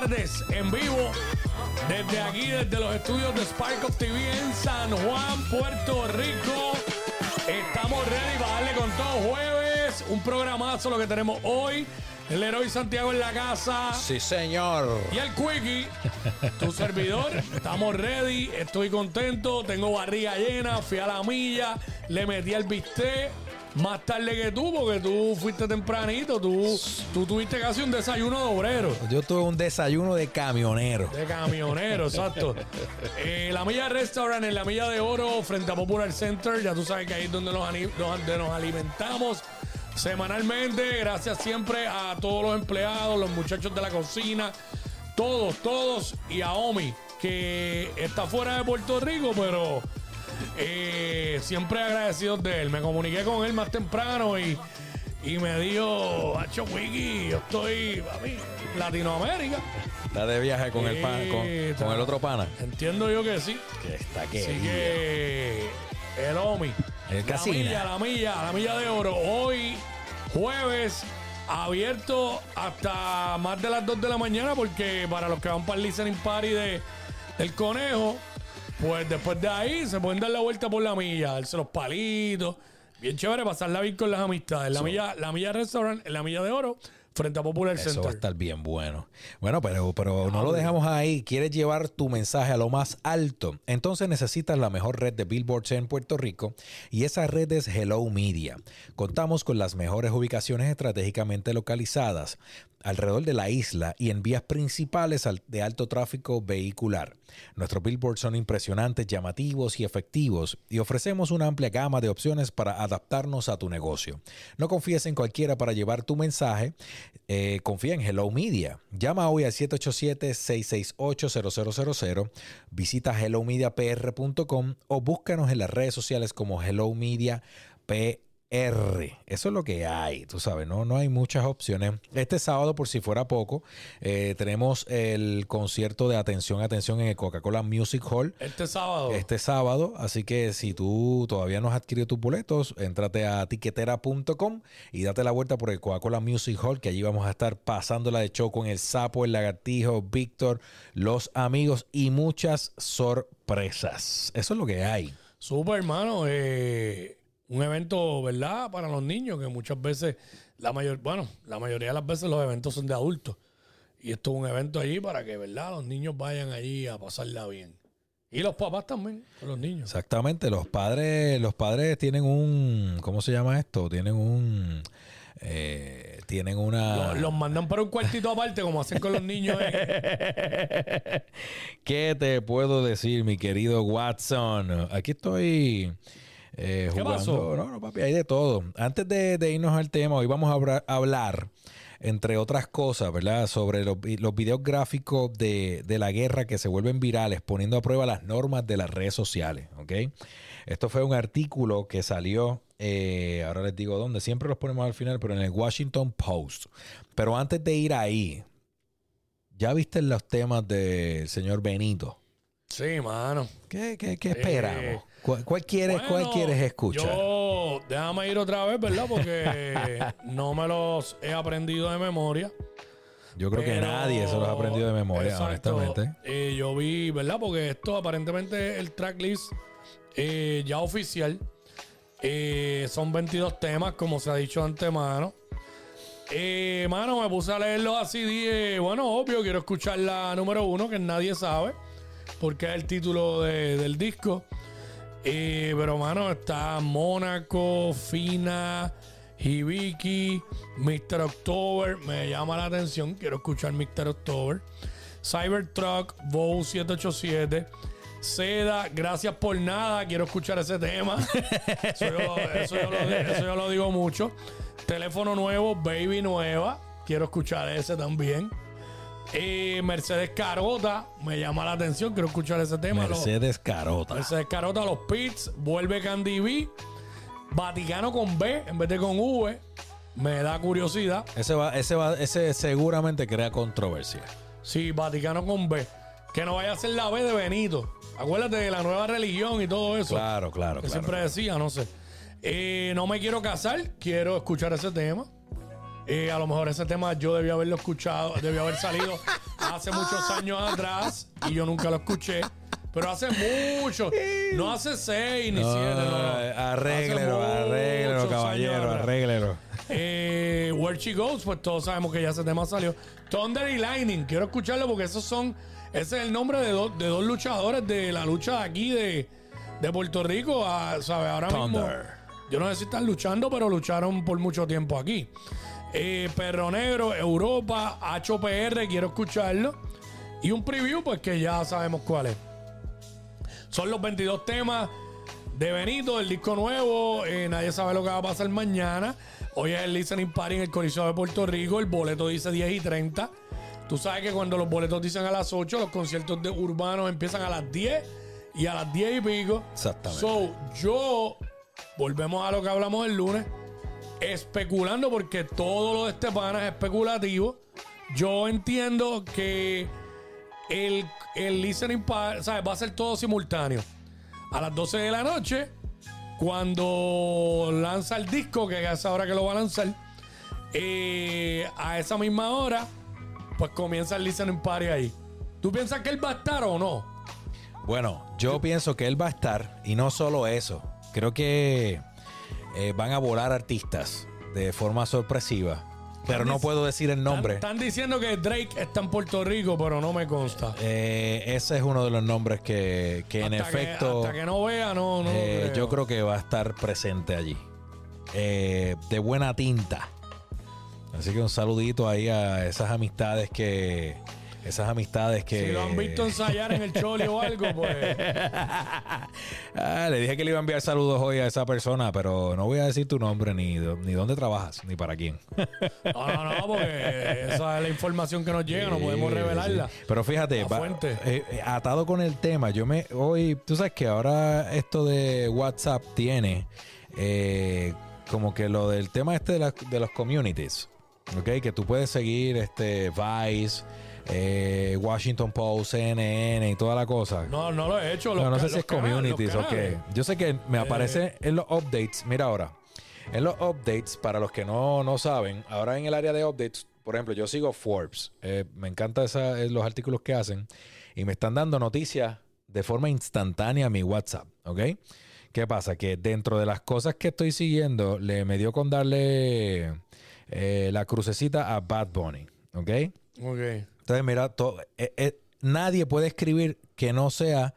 tardes en vivo desde aquí, desde los estudios de Spark of TV en San Juan, Puerto Rico. Estamos ready para darle con todo jueves. Un programazo lo que tenemos hoy. El héroe Santiago en la casa. Sí, señor. Y el Quickie, tu servidor. Estamos ready. Estoy contento. Tengo barriga llena. Fui a la milla. Le metí al bistec. Más tarde que tú, porque tú fuiste tempranito. Tú, tú tuviste casi un desayuno de obrero. Yo tuve un desayuno de camionero. De camionero, exacto. Eh, la Milla Restaurant en la Milla de Oro, frente a Popular Center. Ya tú sabes que ahí es donde nos, ani- donde nos alimentamos semanalmente. Gracias siempre a todos los empleados, los muchachos de la cocina, todos, todos. Y a Omi, que está fuera de Puerto Rico, pero eh, siempre agradecidos de él. Me comuniqué con él más temprano y, y me dijo, Hacho Wiki, yo estoy, papi, Latinoamérica. Está de viaje con el pan, con, Sí, con el otro pana. Entiendo yo que sí. Que está que. Así que el Omi. El la milla, la milla, la milla de oro. Hoy, jueves, abierto hasta más de las 2 de la mañana, porque para los que van para el listening party de, del conejo, pues después de ahí se pueden dar la vuelta por la milla, darse los palitos. Bien chévere, pasarla bien con las amistades. La milla, la milla restaurant, la milla de oro, frente a Popular Eso va a Center. estar bien bueno. Bueno, pero, pero no lo dejamos ahí. ¿Quieres llevar tu mensaje a lo más alto? Entonces necesitas la mejor red de billboards en Puerto Rico y esa red es Hello Media. Contamos con las mejores ubicaciones estratégicamente localizadas alrededor de la isla y en vías principales al- de alto tráfico vehicular. Nuestros billboards son impresionantes, llamativos y efectivos y ofrecemos una amplia gama de opciones para adaptarnos a tu negocio. No confíes en cualquiera para llevar tu mensaje, eh, confía en Hello Media. Llama hoy al 787-668-0000, visita hellomediapr.com o búscanos en las redes sociales como Hello Media. Eso es lo que hay, tú sabes, no, no hay muchas opciones. Este sábado, por si fuera poco, eh, tenemos el concierto de Atención, Atención en el Coca-Cola Music Hall Este sábado. este sábado. Así que si tú todavía no has adquirido tus boletos, entrate a tiquetera.com y date la vuelta por el Coca-Cola Music Hall, que allí vamos a estar pasándola de show con el sapo, el lagartijo, Víctor, los amigos y muchas sorpresas. Eso es lo que hay. Súper, hermano. eh, un evento, ¿verdad? Para los niños, que muchas veces, la mayor, bueno, la mayoría de las veces los eventos son de adultos. Y esto es un evento allí para que, ¿verdad? Los niños vayan allí a pasarla bien. Y los papás también, con los niños. Exactamente, los padres, los padres tienen un, ¿cómo se llama esto? Tienen un, eh, tienen una... Los, los mandan para un cuartito aparte, como hacen con los niños. eh. ¿Qué te puedo decir, mi querido Watson? Aquí estoy eh, ¿Qué jugando. pasó? No, no, papi, hay de todo. Antes de, de irnos al tema, hoy vamos a hablar, entre otras cosas, ¿verdad? Sobre los, vi- los videos gráficos de, de la guerra que se vuelven virales, poniendo a prueba las normas de las redes sociales, ¿ok? Esto fue un artículo que salió, eh, ahora les digo dónde, siempre los ponemos al final, pero en el Washington Post. Pero antes de ir ahí, ¿ya viste los temas del señor Benito? Sí, mano. ¿Qué, qué, qué esperamos? Eh, ¿Cuál, cuál quieres, cuál quieres escuchar? Yo, déjame ir otra vez, ¿verdad? Porque no me los he aprendido de memoria. Yo creo que nadie se los ha aprendido de memoria, Exacto. honestamente. Eh, yo vi, ¿verdad? Porque esto aparentemente el tracklist eh, ya oficial. Eh, son 22 temas, como se ha dicho de antemano. Eh, mano, me puse a leerlo así. Dije, bueno, obvio, quiero escuchar la número uno, que nadie sabe, porque es el título de- del disco. Eh, pero, mano, está Mónaco, Fina, Hibiki, Mr. October. Me llama la atención. Quiero escuchar Mr. October. Cybertruck, Bow 787. Seda, gracias por nada. Quiero escuchar ese tema. eso, yo, eso yo lo, eso yo lo digo mucho. Teléfono nuevo, Baby nueva. Quiero escuchar ese también. Eh, Mercedes Carota, me llama la atención. Quiero escuchar ese tema. Los- Mercedes Carota. Mercedes Carota, los Pits, vuelve Candy B, Vaticano con B en vez de con V. Me da curiosidad. Ese, va, ese, va, ese seguramente crea controversia. Sí, Vaticano con B. Que no vaya a ser la B de Benito. Acuérdate de la nueva religión y todo eso. Claro, claro, que claro. siempre decía, no sé. Eh, no me quiero casar, quiero escuchar ese tema. Eh, a lo mejor ese tema yo debía haberlo escuchado, debía haber salido hace muchos años atrás y yo nunca lo escuché. Pero hace mucho, no hace seis ni siete, no, no. Arréglelo, arréglelo, caballero, arréglelo. Eh, Where She Goes, pues todos sabemos que ya ese tema salió. Thunder y Lightning, quiero escucharlo porque esos son, ese es el nombre de, dos de dos luchadores de la lucha de aquí de, de Puerto Rico, a- ¿sabes? Ahora mismo, Thunder. yo no sé si están luchando, pero lucharon por mucho tiempo aquí. Eh, Perro Negro, Europa, HPR, quiero escucharlo. Y un preview, pues que ya sabemos cuál es. Son los 22 temas de Benito, el disco nuevo. eh, nadie sabe lo que va a pasar mañana. Hoy es el listening party en el Coliseo de Puerto Rico. El boleto dice 10 y 30. Tú sabes que cuando los boletos dicen a las 8, los conciertos de urbanos empiezan a las 10 y a las 10 y pico. Exactamente. So, yo, volvemos a lo que hablamos el lunes, especulando porque todo lo de este pana es especulativo. Yo entiendo que el, el listening party, ¿sabes? Va a ser todo simultáneo. A las 12 de la noche, cuando lanza el disco, que es ahora que lo va a lanzar, eh, a esa misma hora, pues comienza el listening party ahí. ¿Tú piensas que él va a estar o no? Bueno, yo pienso que él va a estar y no solo eso. Creo que eh, van a volar artistas de forma sorpresiva. Pero no puedo decir el nombre. Están, están diciendo que Drake está en Puerto Rico, pero no me consta. Eh, ese es uno de los nombres que, que en que- efecto hasta que no vea, no, no. eh, creo. yo creo que va a estar presente allí. Eh, de buena tinta. Así que un saludito ahí a esas amistades que... Esas amistades que... Si lo han visto ensayar en el choli o algo, pues. Ah, le dije que le iba a enviar saludos hoy a esa persona, pero no voy a decir tu nombre, ni, ni dónde trabajas, ni para quién. No, no, no, porque esa es la información que nos llega, no podemos revelarla. sí. Pero fíjate, La va- eh, eh, atado con el tema, yo me hoy, tú sabes que ahora esto de WhatsApp tiene eh, como que lo del tema este de, las- de los communities, ¿ok? Que tú puedes seguir este Vice, eh, Washington Post, CNN y toda la cosa. No, no lo he hecho. los No, no sé si es communities o qué. Yo sé que me aparece en los updates. Mira ahora. En los updates, para los que no, no saben, ahora en el área de updates, por ejemplo, yo sigo Forbes. Eh, me encantan los artículos que hacen. Y me están dando noticias de forma instantánea a mi WhatsApp. ¿Ok? ¿Qué pasa? Que dentro de las cosas que estoy siguiendo, le me dio con darle eh, la crucecita a Bad Bunny. ¿Ok? Ok. Entonces, mira, eh, eh, nadie puede escribir que no sea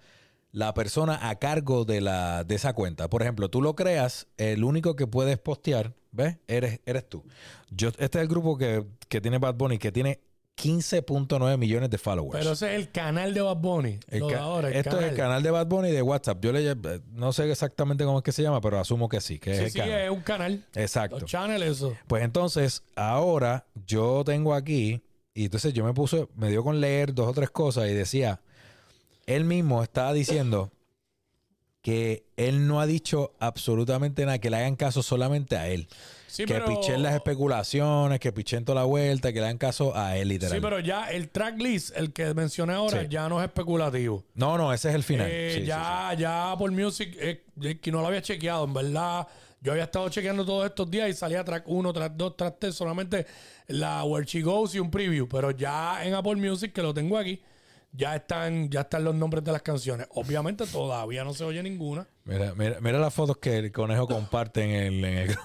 la persona a cargo de, la, de esa cuenta. Por ejemplo, tú lo creas, el único que puedes postear, ¿ves? Eres, eres tú. Yo, este es el grupo que, que tiene Bad Bunny, que tiene 15.9 millones de followers. Pero ese es el canal de Bad Bunny. El de ahora, el esto canal. es el canal de Bad Bunny de WhatsApp. Yo le no sé exactamente cómo es que se llama, pero asumo que sí, que es Sí, el sí, canal. es un canal. Exacto. Los channels, eso. Pues entonces, ahora yo tengo aquí, y entonces yo me puse, me dio con leer dos o tres cosas y decía, él mismo estaba diciendo que él no ha dicho absolutamente nada, que le hagan caso solamente a él. Sí, que pero... pichen las especulaciones, que pichen toda la vuelta, que le hagan caso a él, literal. Sí, pero ya el tracklist, el que mencioné ahora, Sí. ya no es especulativo. No, no, ese es el final. Eh, Sí, ya, ya por Music, eh, que no lo había chequeado, en verdad. Yo había estado chequeando todos estos días y salía track 1, track 2, track 3, solamente la Where She Goes y un preview. Pero ya en Apple Music, que lo tengo aquí, ya están, ya están los nombres de las canciones. Obviamente todavía no se oye ninguna. Mira, mira, mira las fotos que el conejo comparte en el, en el.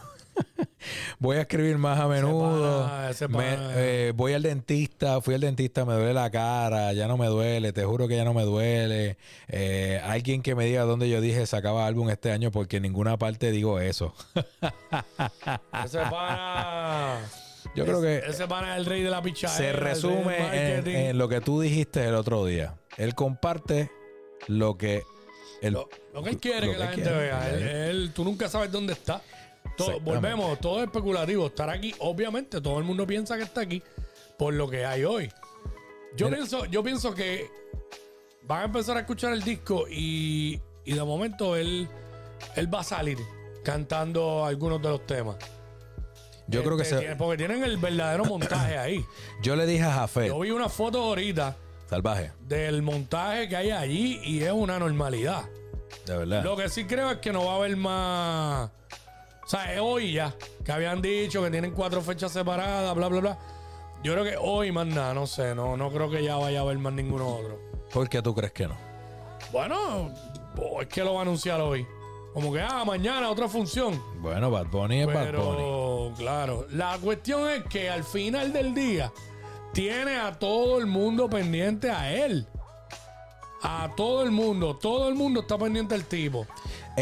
Voy a escribir más a menudo. pana, ese Me- pana. eh, voy al dentista, fui al dentista, me duele la cara, ya no me duele, te juro que ya no me duele. Eh, alguien que me diga dónde yo dije sacaba álbum este año porque en ninguna parte digo eso. Ese pana. Yo creo que Ese pana es el rey de la pichadera. se el del resume en, lo que tú dijiste el otro día. Él comparte lo que él, Lo, lo que él quiere que que la gente quiere. vea. Él, él- tú nunca sabes dónde está. Todo- volvemos, todo es especulativo. Estar aquí, obviamente, todo el mundo piensa que está aquí por lo que hay hoy. Yo, Mira. pienso, yo pienso que van a empezar a escuchar el disco y, y de momento él, él va a salir cantando algunos de los temas. yo creo que Este, se, tiene- Porque tienen el verdadero montaje ahí. yo le dije a Jafet, Yo vi una foto ahorita salvaje, del montaje que hay allí y es una normalidad. de verdad. Lo que sí creo es que no va a haber más. Sea, es hoy ya. Que habían dicho que tienen cuatro fechas separadas, bla, bla, bla. Yo creo que hoy más nada, no sé, no, no creo que ya vaya a haber más ninguno otro. ¿Por qué tú crees que no? Bueno, pues, es que lo va a anunciar hoy. Como que, ah, mañana otra función. Bueno, Bad Bunny es Bad Bunny. Pero, claro, la cuestión es que al final del día tiene a todo el mundo pendiente a él. A todo el mundo, todo el mundo está pendiente al tipo.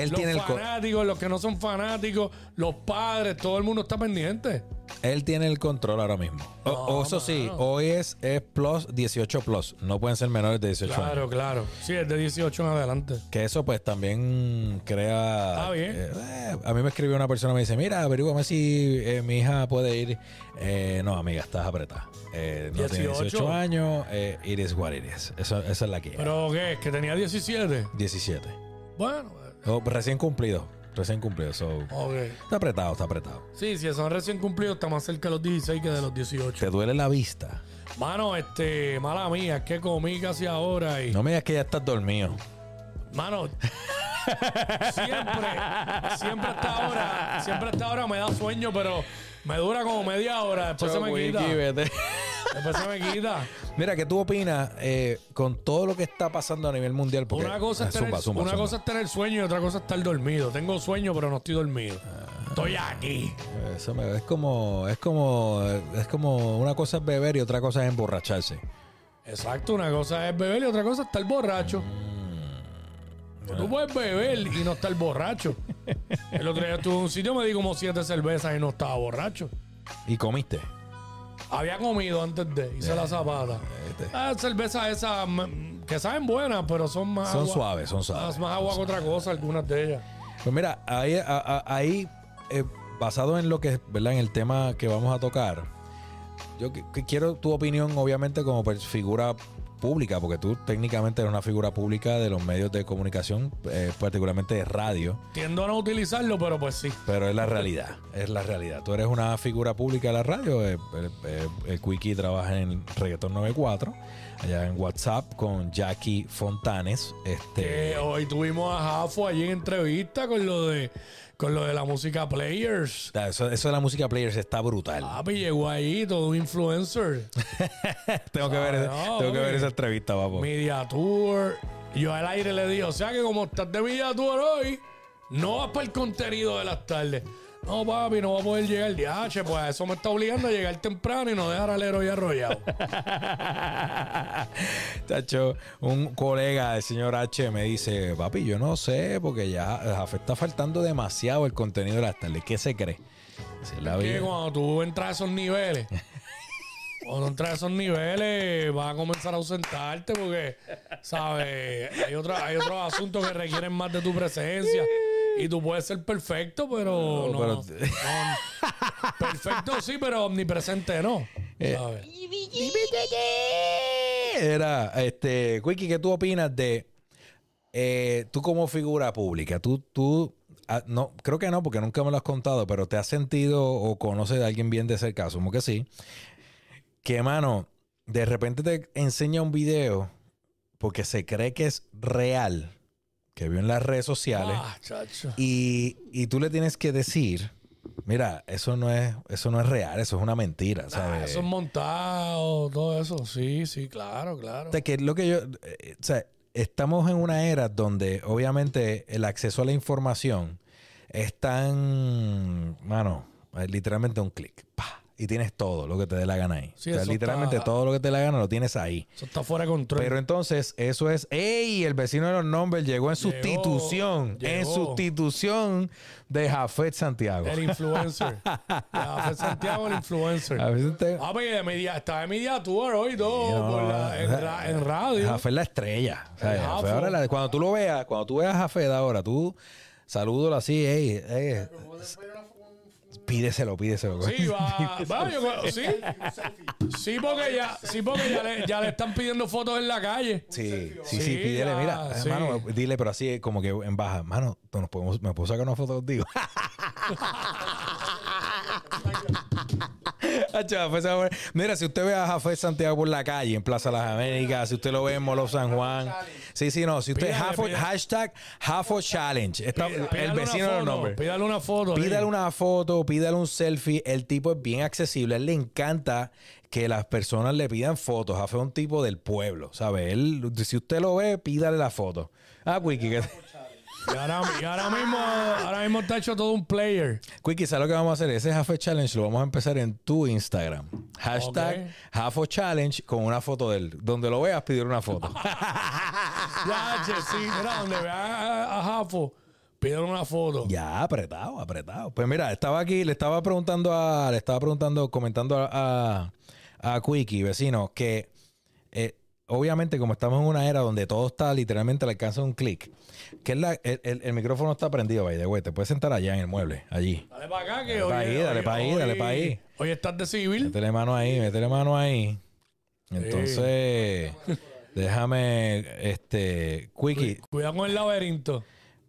Él los tiene el co- fanáticos, los que no son fanáticos, los padres, todo el mundo está pendiente. Él tiene el control ahora mismo. O- o eso sí, hoy es, es plus 18 plus. No pueden ser menores de 18 años. Claro, claro. Sí, es de 18 en adelante. Que eso pues también crea... Está bien. eh, eh, a mí me escribió una persona me dice, mira, averígame si eh, mi hija puede ir. Eh, no, amiga, estás apretada. Eh, no tiene 18. 18 años. It is what it is. Eso, esa es la que. ¿Pero qué? ¿Que tenía 17? 17. Bueno, Oh, recién cumplido. Recién cumplido. So, ok. está apretado, está apretado. Sí, si son recién cumplidos, está más cerca de los 16 que de los 18. ¿Te duele la vista? Mano, este, mala mía, es que comí casi ahora y. No me digas que ya estás dormido. Mano, siempre, siempre hasta ahora, siempre hasta ahora me da sueño, pero me dura como media hora, después se me quita. Wiki, vete. Después se me quita. Mira, ¿qué tú opinas eh, con todo lo que está pasando a nivel mundial? Porque, Una cosa, es Ah, tener, zumba, zumba, una zumba. cosa es tener sueño y otra cosa es estar dormido. Tengo sueño, pero no estoy dormido. Estoy aquí. Eso me- es como, es como, es como una cosa es beber y otra cosa es emborracharse. Exacto, una cosa es beber y otra cosa es estar borracho. Tú puedes beber y no estar borracho. El otro día estuve en un sitio, me di como siete cervezas y no estaba borracho. Y comiste. Había comido antes de, hice la zapata. Este. Ah, cervezas esas mm, que saben buenas, pero son más Son agua- suaves, son suaves. Más, más agua que otra cosa, algunas de ellas. Pues mira, ahí, a- a- ahí eh, basado en lo que, ¿verdad? En el tema que vamos a tocar, yo quiero tu opinión, obviamente, como figura pública, porque tú técnicamente eres una figura pública de los medios de comunicación, eh, particularmente de radio. Tiendo a no utilizarlo, pero pues sí. Pero es la realidad, es la realidad. Tú eres una figura pública de la radio. eh, eh, eh, el Quickie trabaja en Reggaeton 94, allá en WhatsApp con Jackie Fontanes. Este, Que hoy tuvimos a Jafo allí en entrevista con lo de con lo de la música Players. eso, eso de la música players está brutal. Papi llegó ahí, todo un influencer. tengo que ver, no, tengo que ver esa entrevista, papo. Media Tour. Yo al aire le dije, o sea que como estás de Media Tour hoy, no vas para el contenido de las tardes. No, papi, no va a poder llegar. DH, pues eso me está obligando a llegar temprano y no dejar al héroe arrollado. Tacho, un colega del señor H me dice, papi, yo no sé, porque ya Jafé está faltando demasiado el contenido de las tardes. ¿Qué se cree? Si es la que cuando tú entras a esos niveles, cuando entras a esos niveles, vas a comenzar a ausentarte porque, ¿sabes? Hay, otra, hay otros asuntos que requieren más de tu presencia. Y tú puedes ser perfecto, pero no. pero- no. perfecto sí, pero omnipresente no. Eh, ¿sabes? Era, este, Quickie, ¿qué tú opinas de eh, tú como figura pública? Tú, tú, ah, no, creo que no, porque nunca me lo has contado, pero ¿te has sentido o conoces de alguien bien de cerca? Asumo que sí. Que, mano, de repente te enseña un video porque se cree que es real, que vio en las redes sociales, Ah, chacho. y, y tú le tienes que decir, mira, eso no es, eso no es real, eso es una mentira, Ah, ¿sabes? eso es montado, todo eso. Sí, sí, claro, claro. O sea, que es lo que yo. eh, o sea, estamos en una era donde obviamente el acceso a la información es tan. Mano, literalmente un clic. pa, Y tienes todo lo que te dé la gana ahí. Sí, o sea, literalmente está- todo lo que te dé la gana lo tienes ahí. Eso está fuera de control. Pero entonces, eso es. ¡Ey! El vecino de los nombres llegó en Llegó, sustitución. En sustitución de Jafet Santiago. el influencer. fue Santiago el influencer. A veces te- Ah, pues de media, está de media tour hoy todo No, por la- en, ra- en radio. Jafé es la estrella. O sea, Jafo. ahora la- cuando tú lo veas, cuando tú veas a Jafé de ahora, tú salúdalo así, ey, ey, pídeselo, pídeselo. Sí, va, va, yo creo- sí. Sí, porque ya, sí, porque ya le, ya le están pidiendo fotos en la calle. Sí, sí, sí, Sí, pídele, mira, sí. hermano, dile, pero así como que en baja, mano, nos podemos, me puedo sacar una foto contigo. Mira, si usted ve a Jafé Santiago por la calle, en Plaza Las Américas, si usted lo ve en Molo San Juan. Sí, sí, no. Si usted Pídale, Jafo- pídale. hashtag Jafo Challenge. Está- Pídale el vecino de los foto, nombres. Pídale una foto. Pídale una foto, pídale un selfie. El tipo es bien accesible. A él le encanta que las personas le pidan fotos. Jafé es un tipo del pueblo, ¿sabe? Él, si usted lo ve, pídale la foto. Ah, Quickie, que... Y ahora, y ahora mismo, ahora mismo está hecho todo un player. Quickie, ¿sabes lo que vamos a hacer? Ese Jafé Challenge lo vamos a empezar en tu Instagram. Hashtag Ok. Jafo Challenge con una foto de él. Donde lo veas, pedir una foto. Ya, che, sí. Mira, donde veas a, a pídele una foto. Ya, apretado, apretado. Pues mira, estaba aquí, le estaba preguntando a, le estaba preguntando, comentando a, a, a Quickie, vecino, que obviamente como estamos en una era donde todo está literalmente al alcance de un clic, que es la, el, el- el micrófono está prendido, by the way, te puedes sentar allá en el mueble, allí. Dale para acá que Dale hoy. pa' ahí, dale hoy- pa' ahí, dale hoy- pa' ahí. Hoy estás de civil. Métele mano ahí, métele mano ahí. Entonces, déjame, este, Quickie, Cuidado con el laberinto.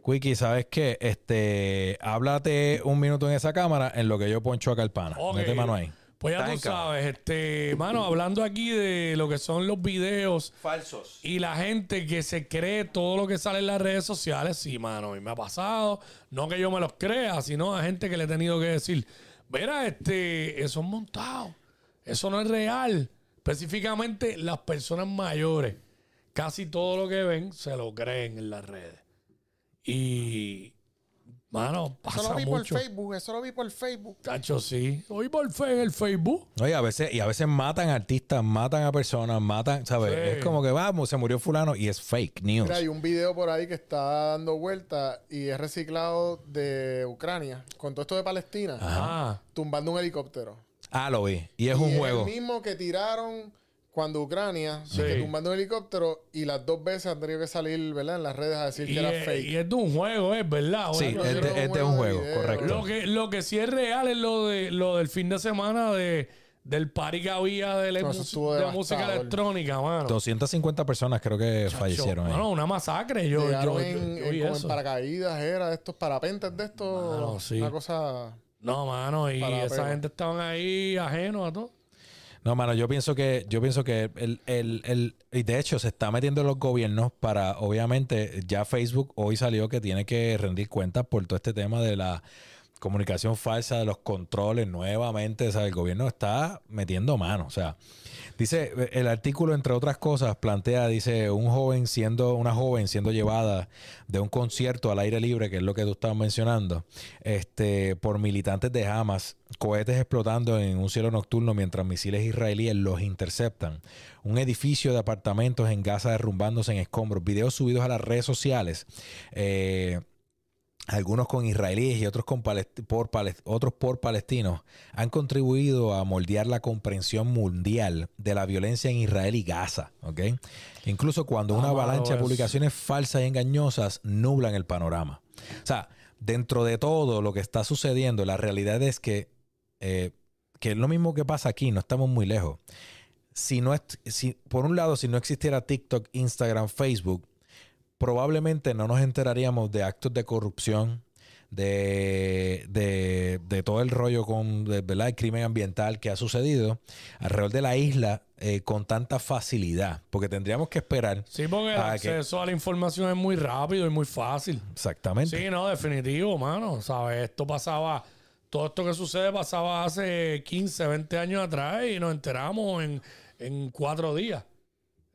Quickie, ¿sabes qué? Este, háblate un minuto en esa cámara en lo que yo poncho acá el pana. Ok. Mete mano ahí. Pues ya tú sabes, este, mano, hablando aquí de lo que son los videos Falsos. y la gente que se cree todo lo que sale en las redes sociales, sí, mano, y me ha pasado, no que yo me los crea, sino a gente que le he tenido que decir, mira, este, eso es montado, eso no es real. Específicamente las personas mayores, casi todo lo que ven se lo creen en las redes. Y, mano, Eso pasa lo vi por. Facebook, eso lo vi por Facebook. Tacho, sí. Hoy por fe en el Facebook. Oye, a veces, y a veces matan artistas, matan a personas, matan, ¿sabes? Sí. Es como que vamos, se murió fulano y es fake news. Mira, hay un video por ahí que está dando vuelta y es reciclado de Ucrania, con todo esto de Palestina, Ajá. tumbando un helicóptero. Ah, lo vi. Y es y un juego. el mismo que tiraron cuando Ucrania, Sí. que tumbando un helicóptero y las dos veces han tenido que salir, ¿verdad? En las redes a decir Y, que era es- fake. y es de un juego, es verdad. Sí, este, que este es un un juego de video. correcto. lo, que, lo que sí es real es lo de lo del fin de semana de, del party que había de, la No, de música electrónica, mano. 250 personas creo que fallecieron ahí. Una masacre. Yo, Llegaron yo- en, yo en- paracaídas, era de estos parapentes de estos. Mano, sí. Una cosa. No, mano, y esa gente estaban ahí ajenos a todo. No, mano, yo pienso que, yo pienso que el, el, el- y de hecho se está metiendo en los gobiernos para, obviamente, ya Facebook hoy salió que tiene que rendir cuentas por todo este tema de la comunicación falsa, de los controles nuevamente. O sea, el gobierno está metiendo mano. O sea, dice, el artículo, entre otras cosas, plantea, dice, un joven siendo, una joven siendo llevada de un concierto al aire libre, que es lo que tú estabas mencionando, este, por militantes de Hamas, cohetes explotando en un cielo nocturno mientras misiles israelíes los interceptan. Un edificio de apartamentos en Gaza derrumbándose en escombros. Videos subidos a las redes sociales. Eh, algunos con israelíes y otros, con palest- por palest- otros por palestinos, han contribuido a moldear la comprensión mundial de la violencia en Israel y Gaza. ¿ok? Incluso cuando una Ah, avalancha de publicaciones falsas y engañosas nublan el panorama. O sea, dentro de todo lo que está sucediendo, la realidad es que, eh, que es lo mismo que pasa aquí, no estamos muy lejos. Si no es, si, por un lado, si no existiera TikTok, Instagram, Facebook, probablemente no nos enteraríamos de actos de corrupción, de, de, de todo el rollo con de, ¿verdad? el crimen ambiental que ha sucedido alrededor de la isla eh, con tanta facilidad, porque tendríamos que esperar Sí, porque el que- acceso a la información es muy rápido y muy fácil. exactamente. Sí, no, definitivo, mano. ¿Sabes? Esto pasaba, todo esto que sucede pasaba hace 15, 20 años atrás y nos enteramos en, en cuatro días,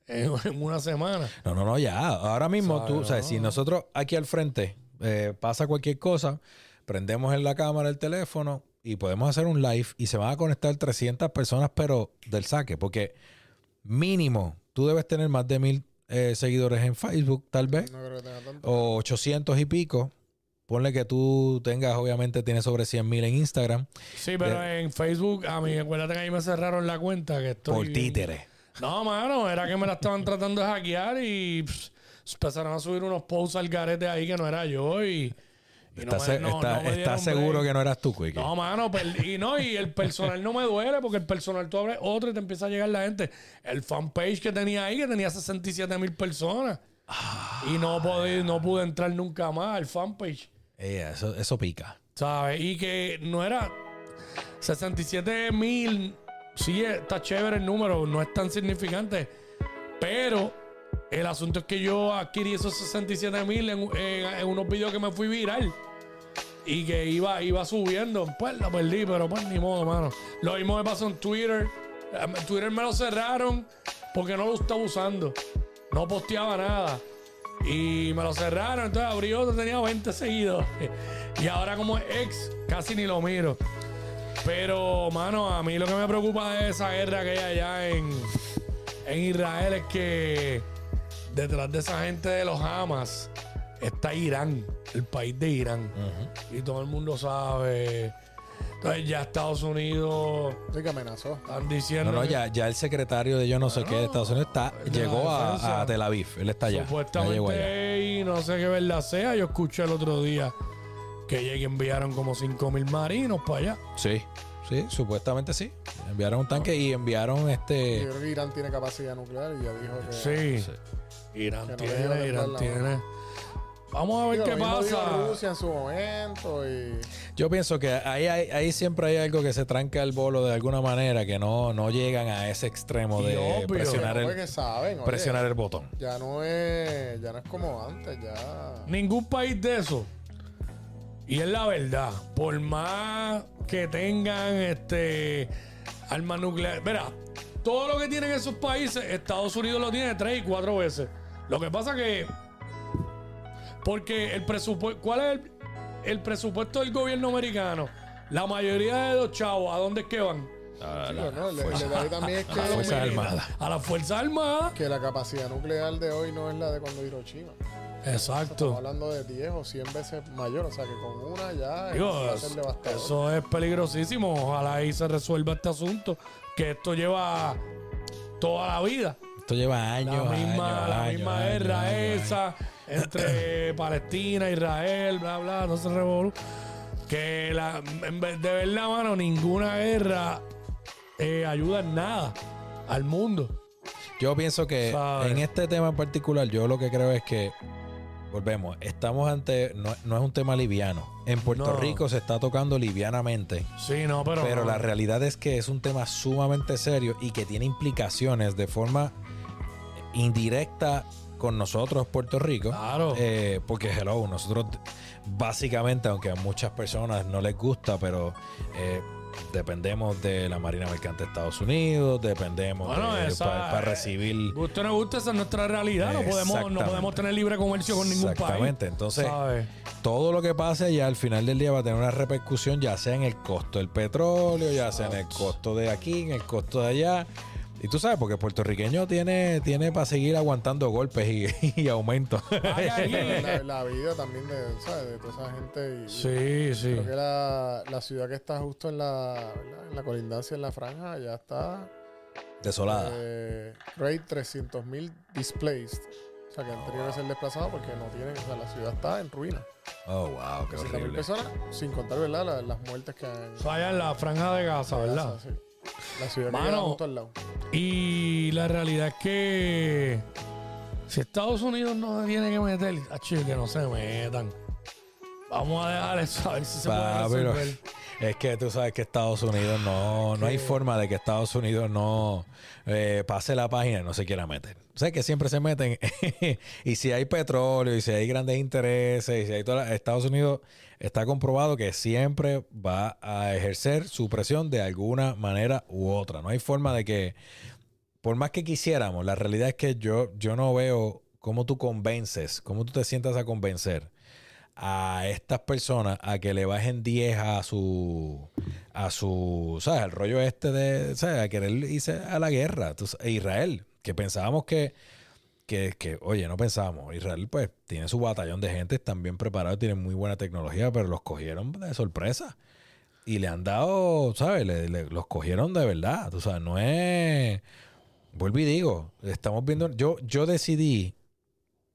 en, en una semana. No, no, no, ya. Ahora mismo Sabe, tú, o sea, no. si nosotros aquí al frente eh, pasa cualquier cosa, prendemos en la cámara el teléfono y podemos hacer un live y se van a conectar 300 personas, pero del saque, porque mínimo tú debes tener más de mil eh, seguidores en Facebook, tal vez, No creo que tenga tanto. o 800 y pico. Ponle que tú tengas, obviamente, tienes sobre 100 mil en Instagram Sí, pero en Facebook, a mí, acuérdate que ahí me cerraron la cuenta que estoy... por títeres. No, mano, era que me la estaban tratando de hackear y empezaron a subir unos posts al garete ahí que no era yo y... ¿Estás, no- está- no dieron seguro break. que no eras tú, Quickie? No, mano, y no, y el personal no me duele porque el personal tú abres otro y te empieza a llegar la gente. El fanpage que tenía ahí, que tenía 67 mil personas. y no pude, no pude entrar nunca más al fanpage. Eh, eso, eso pica. ¿Sabes? Y que no era 67 mil sí está chévere el número, no es tan significante, pero el asunto es que yo adquirí esos 67 mil en, en- en unos videos que me fui viral. Y que iba, iba subiendo. Pues lo perdí, pero pues ni modo, mano. Lo mismo me pasó en Twitter. Twitter me lo cerraron porque no lo estaba usando. No posteaba nada. Y me lo cerraron. Entonces abrí otro, tenía 20 seguidores. Y ahora como ex, casi ni lo miro. Pero, mano, a mí lo que me preocupa de esa guerra que hay allá en, en Israel es que detrás de esa gente de los Hamas está Irán, el país de Irán. Y todo el mundo sabe. Entonces ya Estados Unidos Sí, que amenazó. están diciendo No, no, que ya, ya el secretario de yo no sé qué de Estados Unidos está, llegó a, Tel Aviv. Él está allá. Ya llegó allá. supuestamente y no sé qué verdad sea. Yo escuché el otro día que llegué enviaron como 5 mil marinos para allá. Sí, sí, supuestamente sí. Enviaron un tanque y enviaron Yo este. creo que Irán tiene capacidad nuclear y ya dijo que. Sí. Sí. Irán Que no tiene, Irán tiene. Vamos a ver qué pasa. Rusia en su momento y. Yo pienso que ahí, ahí, ahí siempre hay algo que se tranca el bolo de alguna manera, que no, no llegan a ese extremo Y de obvio. presionar, el, que saben, oye, presionar el botón. Ya no es. Ya no es como antes, ya. Ningún país de eso. Y es la verdad. Por más que tengan este armas nucleares. Verá, todo lo que tienen esos países, Estados Unidos lo tiene tres y cuatro veces. Lo que pasa que. Porque el presupuesto. ¿Cuál es el, el presupuesto del gobierno americano? La mayoría de los chavos, ¿a dónde es que van? Sí, pero no, el, el detalle también es a las Fuerzas que, Armadas. A las Fuerzas Armadas. que la capacidad nuclear de hoy no es la de cuando Hiroshima. Estamos Exacto. hablando de 10 o 100 veces mayor. O sea que con una ya Digo, va a ser devastador. eso es peligrosísimo. Ojalá ahí se resuelva este asunto. Que esto lleva toda la vida. Esto lleva años. La misma, años, la misma años, guerra años, años. esa entre Palestina, Israel, bla, bla, no se revolú. Que la, en vez- de verdad, mano, ninguna guerra eh, ayuda en nada al mundo. Yo pienso que ¿Sabes? en este tema en particular, yo lo que creo es que, volvemos, estamos ante, no, no es un tema liviano. En Puerto No. Rico se está tocando livianamente, Sí, no, pero. pero no. la realidad es que es un tema sumamente serio y que tiene implicaciones de forma indirecta con nosotros, Puerto Rico. Claro. Eh, porque, hello, nosotros básicamente, aunque a muchas personas no les gusta, pero eh, dependemos de la Marina Mercante de Estados Unidos, dependemos Bueno, de, para recibir... Guste o no guste, esa es nuestra realidad. No podemos, no podemos tener libre comercio con ningún país. Exactamente. Entonces, ¿sabes? todo lo que pase allá al final del día va a tener una repercusión, ya sea en el costo del petróleo, ya sea en el costo de aquí, en el costo de allá. Y tú sabes, porque el puertorriqueño tiene, tiene para seguir aguantando golpes y, y aumentos. La, la vida también de, ¿sabes? de toda esa gente. Y, Sí, sí. Creo que la, la ciudad que está justo en la, ¿verdad? en la colindancia, en la franja, ya está. Desolada. Eh, Rate 300 mil displaced. O sea, que han tenido que ser desplazados porque no tienen. O sea, la ciudad está en ruina. Oh, wow, qué 300 mil horrible. personas, sin contar, ¿verdad? La- las muertes que han. O sea, allá en la franja de Gaza, ¿verdad? Sí. La ciudad que Mano. justo al lado. Y la realidad es que si Estados Unidos no se tiene que meter, achí, que no se metan. Vamos a dejar eso a ver si se Pa, puede pero resolver. es que tú sabes que Estados Unidos no, no hay forma de que Estados Unidos no eh, pase la página y no se quiera meter. O sea que siempre se meten y si hay petróleo y si hay grandes intereses y si hay toda la- Estados Unidos está comprobado que siempre va a ejercer su presión de alguna manera u otra. No hay forma de que por más que quisiéramos, la realidad es que yo, yo no veo cómo tú convences, cómo tú te sientas a convencer a estas personas a que le bajen 10 a su a su, ¿sabes? Al rollo este de, ¿sabes? A querer irse a la guerra, e Israel, que pensábamos que que, que, oye, no pensábamos, Israel pues tiene su batallón de gente, están bien preparados, tienen muy buena tecnología, pero los cogieron de sorpresa. Y le han dado, ¿sabes? Le- le- los cogieron de verdad. Tú sabes, no es... Vuelvo y digo, estamos viendo... Yo, yo decidí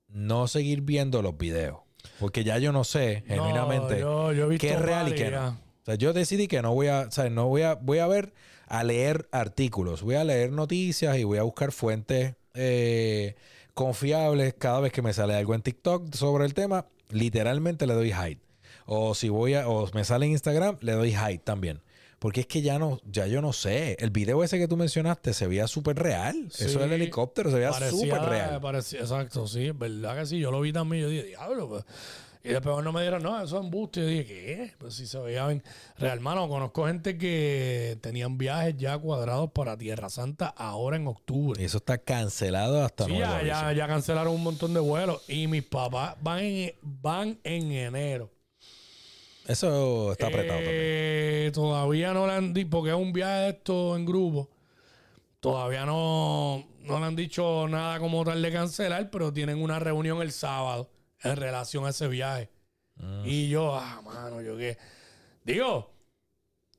no seguir viendo los videos. Porque ya yo no sé, No, genuinamente, yo, yo qué es real y qué no. O sea, yo decidí que no voy a, ¿sabes? No voy a, voy a ver, a leer artículos, voy a leer noticias y voy a buscar fuentes eh, confiables cada vez que me sale algo en TikTok sobre el tema, literalmente le doy hide. O si voy a, o me sale en Instagram, le doy hide también. Porque es que ya no, ya yo no sé. El video ese que tú mencionaste se veía súper real. Eso Sí. del helicóptero se veía súper real. parecía- exacto, sí, verdad que sí. Yo lo vi también. Yo dije, diablo. pues". Y después no me dieron, no, eso es embuste. Yo dije, ¿qué? Pues si se veía bien. Real, mano, conozco gente que tenían viajes ya cuadrados para Tierra Santa ahora en octubre. Y eso está cancelado hasta Sí, ya, ya cancelaron un montón de vuelos. Y mis papás van en, van en enero. Eso está apretado también. Eh, Todavía no le han dicho, porque es un viaje esto en grupo. Todavía no, no le han dicho nada como tal de cancelar, pero tienen una reunión el sábado en relación a ese viaje. Mm. Y yo, ah, mano, yo qué. Digo,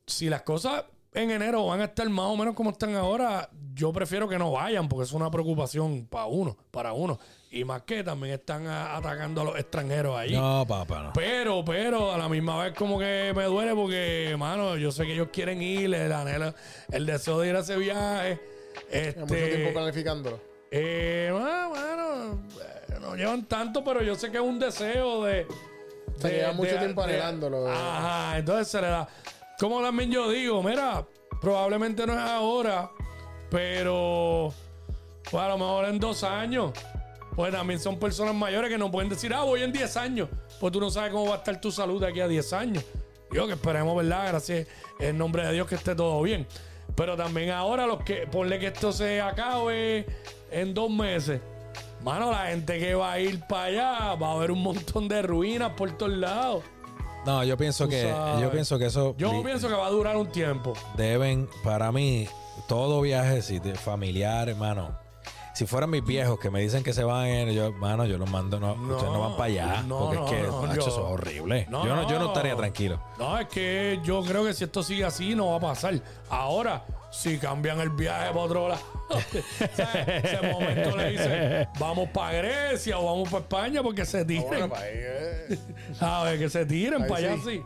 si las cosas en enero van a estar más o menos como están ahora, yo prefiero que no vayan, porque es una preocupación para uno, para uno. Y más que también están a- atacando a los extranjeros ahí. No, papá, no. Pero, pero, a la misma vez como que me duele porque, mano, yo sé que ellos quieren ir, el anhelo, el deseo de ir a ese viaje. Llevan mucho tiempo Este, planificándolo. eh, bueno, bueno, eh, no llevan tanto, pero yo sé que es un deseo de... O sea, llevan mucho tiempo anhelándolo. Ajá, entonces se le da... Como también yo digo, mira, probablemente no es ahora, pero pues a lo mejor en dos años. Pues también son personas mayores que no pueden decir, ah, voy en 10 años. Pues tú no sabes cómo va a estar tu salud de aquí a 10 años. Yo que esperemos, ¿verdad? Gracias en nombre de Dios que esté todo bien. Pero también ahora los que, ponle que esto se acabe en dos meses. Mano, la gente que va a ir para allá va a haber un montón de ruinas por todos lados. No, yo pienso Tú que sabes. yo pienso que eso Yo li- pienso que va a durar un tiempo. deben para mí todo viaje si de familiar, hermano. Si fueran mis viejos que me dicen que se van, eh, yo, mano, yo los mando, no, No, ustedes no van para allá, no, porque no, es que no, macho, yo- eso es horrible. No, yo no, yo no. estaría tranquilo. No, es que yo creo que si esto sigue así, no va a pasar. Ahora, si cambian el viaje para otro lado, ese momento le dicen, vamos para Grecia o vamos para España porque se bueno, tiren. pa' ahí, eh. A ver, que se tiren Ahí para allá, sí. sí.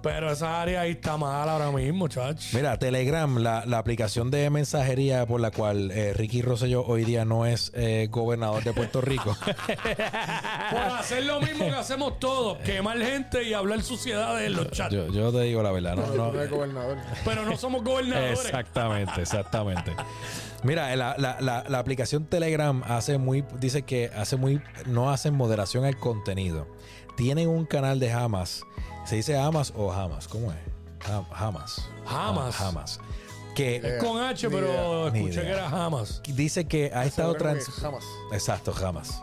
Pero esa área ahí está mal ahora mismo, chacho. Mira, Telegram, la, la aplicación de mensajería por la cual eh, Ricky Rosselló hoy día no es eh, gobernador de Puerto Rico. Por hacer lo mismo que hacemos todos, quemar gente y hablar suciedades en los chats. yo, yo te digo la verdad, no, No, no, no es gobernador. Pero no somos gobernadores. Exactamente, exactamente. Mira, la, la- la- la aplicación Telegram hace muy, dice que hace muy, no hacen moderación al contenido. Tienen un canal de Hamas. ¿Se dice Hamas o Hamas? ¿Cómo es? Ha- Hamas. Hamas. Hamas. Que Es con H, pero escuché que era Hamas. dice que ha estado trans... Jamás. Exacto, Hamas.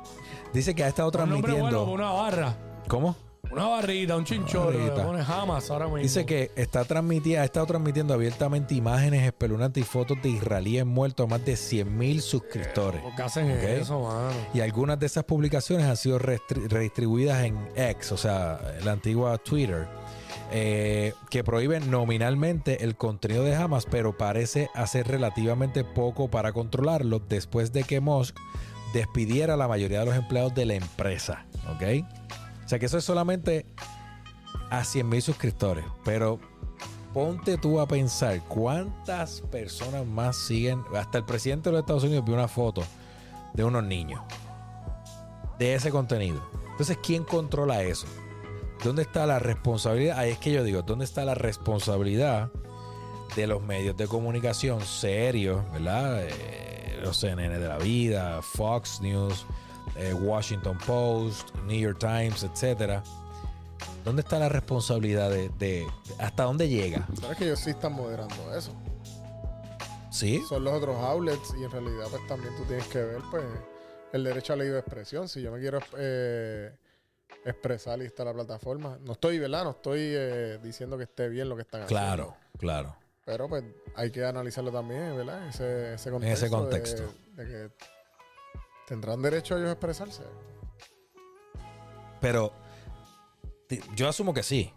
Dice que ha estado Un nombre transmitiendo... bueno, una barra. ¿Cómo? Una barrita, un chinchorro. Ahora mismo. Dice que está transmitiendo, ha estado transmitiendo abiertamente imágenes espeluznantes y fotos de israelíes muertos a más de 100 mil suscriptores. ¿Por qué hacen Ok. eso, mano? Y algunas de esas publicaciones han sido redistribuidas en X, o sea, la antigua Twitter, eh, que prohíben nominalmente el contenido de Hamas, pero parece hacer relativamente poco para controlarlo después de que Musk despidiera a la mayoría de los empleados de la empresa. ¿Ok? O sea que eso es solamente a 100 mil suscriptores, pero ponte tú a pensar cuántas personas más siguen. Hasta el presidente de los Estados Unidos vio una foto de unos niños de ese contenido. Entonces, ¿quién controla eso? ¿Dónde está la responsabilidad? Ahí es que yo digo, ¿dónde está la responsabilidad de los medios de comunicación serios, ¿verdad? Eh, los CNN de la vida, Fox News, eh, Washington Post, New York Times, etcétera. ¿Dónde está la responsabilidad de, de- hasta dónde llega? ¿Sabes que ellos sí están moderando eso? ¿Sí? Son los otros outlets y en realidad pues también tú tienes que ver pues el derecho a libre expresión. Si yo me quiero eh, expresar y está la plataforma. No estoy, ¿verdad? No estoy eh, diciendo que esté bien lo que están haciendo. Claro, claro. Pero pues hay que analizarlo también, ¿verdad? Ese, ese contexto. ese de- contexto. De, que tendrán derecho ellos a expresarse. Pero yo asumo que sí.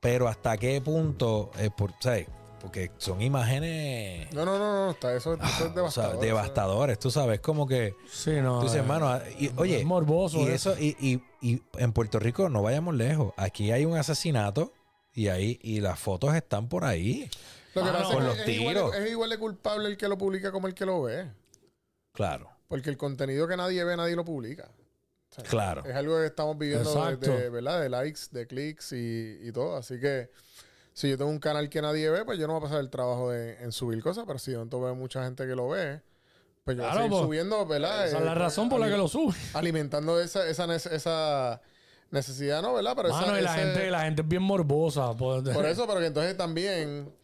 Pero hasta qué punto, eh, por, ¿sabes? Porque son imágenes No, no, no, no, está, eso, eso es Ah, o sea, devastador. devastadores, tú sabes, como que Sí, no. tú dices, eh, hermano, ah, y- oye, es morboso. y eso. eso, y, y- y en Puerto Rico no vayamos lejos. Aquí hay un asesinato y ahí, y las fotos están por ahí. Lo que Mano, pasa con es los es igual, tiros. de- es igual de culpable el que lo publica como el que lo ve. Claro, Porque el contenido que nadie ve, nadie lo publica. O sea, claro. Es algo que estamos viviendo de, ¿verdad? de likes, de clics y, y todo. Así que si yo tengo un canal que nadie ve, pues yo no voy a pasar el trabajo de, en subir cosas, pero si yo no veo mucha gente que lo ve, pues yo voy a Claro, seguir pues, subiendo, ¿verdad? Esa es la Eh, razón por la que lo sube. Alimentando esa, esa, esa necesidad, ¿no? ¿Verdad? Pero esa- Mano, y la ese- gente, la gente es bien morbosa. Por, Por eso, pero que entonces también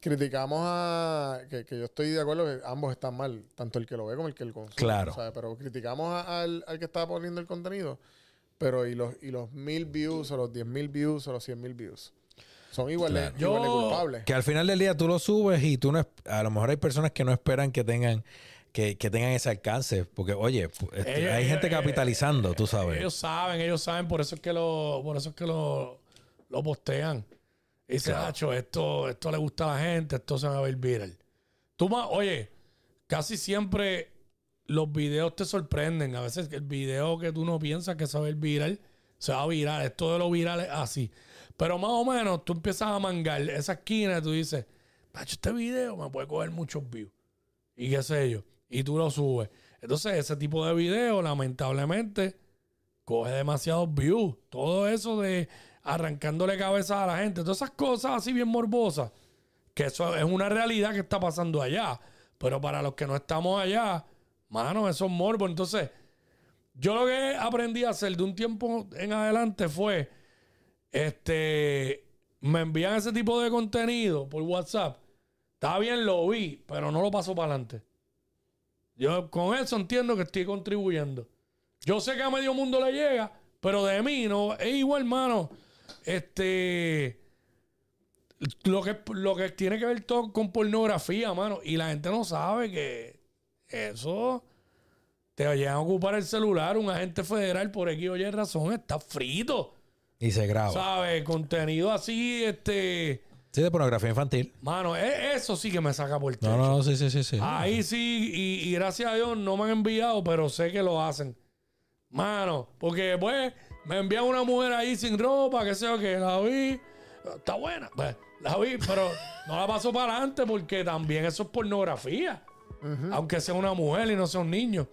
criticamos a... Que, que yo estoy de acuerdo que ambos están mal, tanto el que lo ve como el que lo consume. Claro. ¿sabes? Pero criticamos a- al, al que está poniendo el contenido, pero y los, y los mil views o los diez mil views o los cien mil views son igual, de, Claro. igual de Yo- culpables. Que al final del día tú lo subes y tú no... es- A lo mejor hay personas que no esperan que tengan... Que, que tengan ese alcance. Porque, oye, este, Ellos- hay gente ellos- capitalizando, tú sabes. Ellos saben, ellos saben, por eso es que lo, por eso es que lo, lo postean. Y dicen, Claro. "Acho, esto, esto le gusta a la gente, esto se va a ir viral. Tú más, oye, casi siempre los videos te sorprenden. A veces el video que tú no piensas que se va a ir viral, se va a viral. Esto de lo viral es así. Pero más o menos tú empiezas a mangar esa esquina y tú dices, Pacho, este video me puede coger muchos views. Y qué sé yo. Y tú lo subes. Entonces, ese tipo de video, lamentablemente, coge demasiados views. Todo eso de arrancándole cabeza a la gente. Todas esas cosas así bien morbosas. Que eso es una realidad que está pasando allá. Pero para los que no estamos allá, mano, eso es morbo. Entonces, yo lo que aprendí a hacer de un tiempo en adelante fue, este, me envían ese tipo de contenido por WhatsApp. Está bien, lo vi, pero no lo paso para adelante. Yo con eso entiendo que estoy contribuyendo. Yo sé que a medio mundo le llega, pero de mí no. Es igual, hermano. Este. Lo que, lo que tiene que ver todo con pornografía, mano. Y la gente no sabe que eso te llegan a ocupar el celular. Un agente federal por X o Y razón está frito. Y se graba. ¿Sabes? Contenido así, este. Sí, de pornografía infantil. Mano, e- eso sí que me saca por el techo. No, no, no, sí, sí, sí. sí. Ahí sí, y, y gracias a Dios no me han enviado, pero sé que lo hacen. Mano, porque pues me envían una mujer ahí sin ropa, que sé yo, que la vi. Está buena, pues la vi, pero no la paso para adelante porque también eso es pornografía. Aunque sea una mujer y no sea un niño.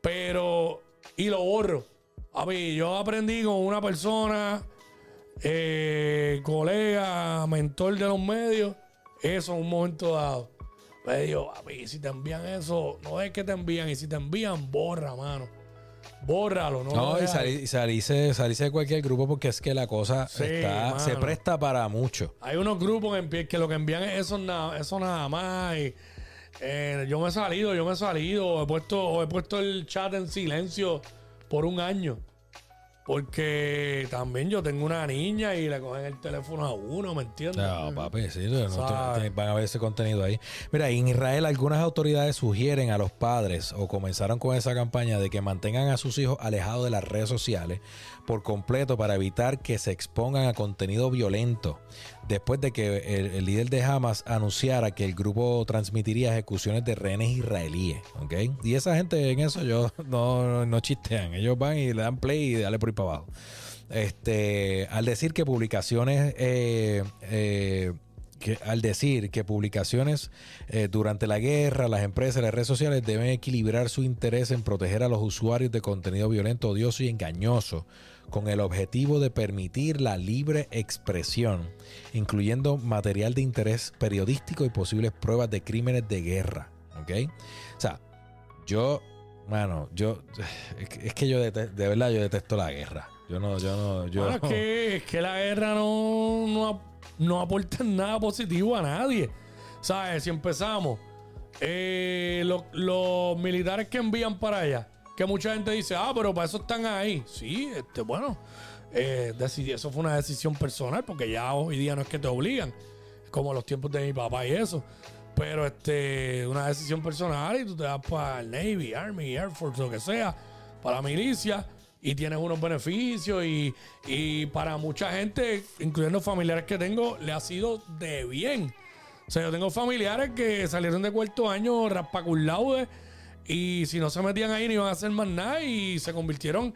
Pero, y lo borro. A mí, yo aprendí con una persona, eh, colega, mentor de los medios, eso en un momento dado. Me dijo, papi, si te envían eso, no es que te envían, y si te envían, borra, mano. Bórralo, no. No, y, salí- y salirse, salirse de cualquier grupo porque es que la cosa Sí, está, se presta para mucho. Hay unos grupos que lo que envían es eso nada, eso nada más. y, eh, yo me he salido, yo me he salido, he puesto, o he puesto el chat en silencio por un año. Porque también yo tengo una niña y le cogen el teléfono a uno, ¿me entiendes? No, papi, sí, no, te- van a ver ese contenido ahí. Mira, en Israel algunas autoridades sugieren a los padres o comenzaron con esa campaña de que mantengan a sus hijos alejados de las redes sociales por completo para evitar que se expongan a contenido violento. Después de que el, líder de Hamas anunciara que el grupo transmitiría ejecuciones de rehenes israelíes. Y esa gente en eso yo no, no, chistean. Ellos van y le dan play y dale por ahí para abajo. Este, al decir que publicaciones, eh, eh, al decir que publicaciones eh, durante la guerra, las empresas las redes sociales deben equilibrar su interés en proteger a los usuarios de contenido violento, odioso y engañoso, con el objetivo de permitir la libre expresión, incluyendo material de interés periodístico y posibles pruebas de crímenes de guerra. ¿Ok? O sea, yo, mano, yo, es que- yo dete- de verdad yo detesto la guerra. Yo no, yo no, yo. Bueno, es, que, es que la guerra no, no, no aporta nada positivo a nadie. ¿Sabes? Si empezamos, eh, lo- los militares que envían para allá, que mucha gente dice, ah, pero para eso están ahí. Sí, este, bueno, eh, eso fue una decisión personal, porque ya hoy día no es que te obligan, como los tiempos de mi papá y eso. Pero este, una decisión personal y tú te vas para el Navy, Army, Air Force, lo que sea, para la milicia y tienes unos beneficios y, y para mucha gente, incluyendo familiares que tengo, le ha sido de bien. O sea, yo tengo familiares que salieron de cuarto año raspacurlaude y si no se metían ahí no iban a hacer más nada y se convirtieron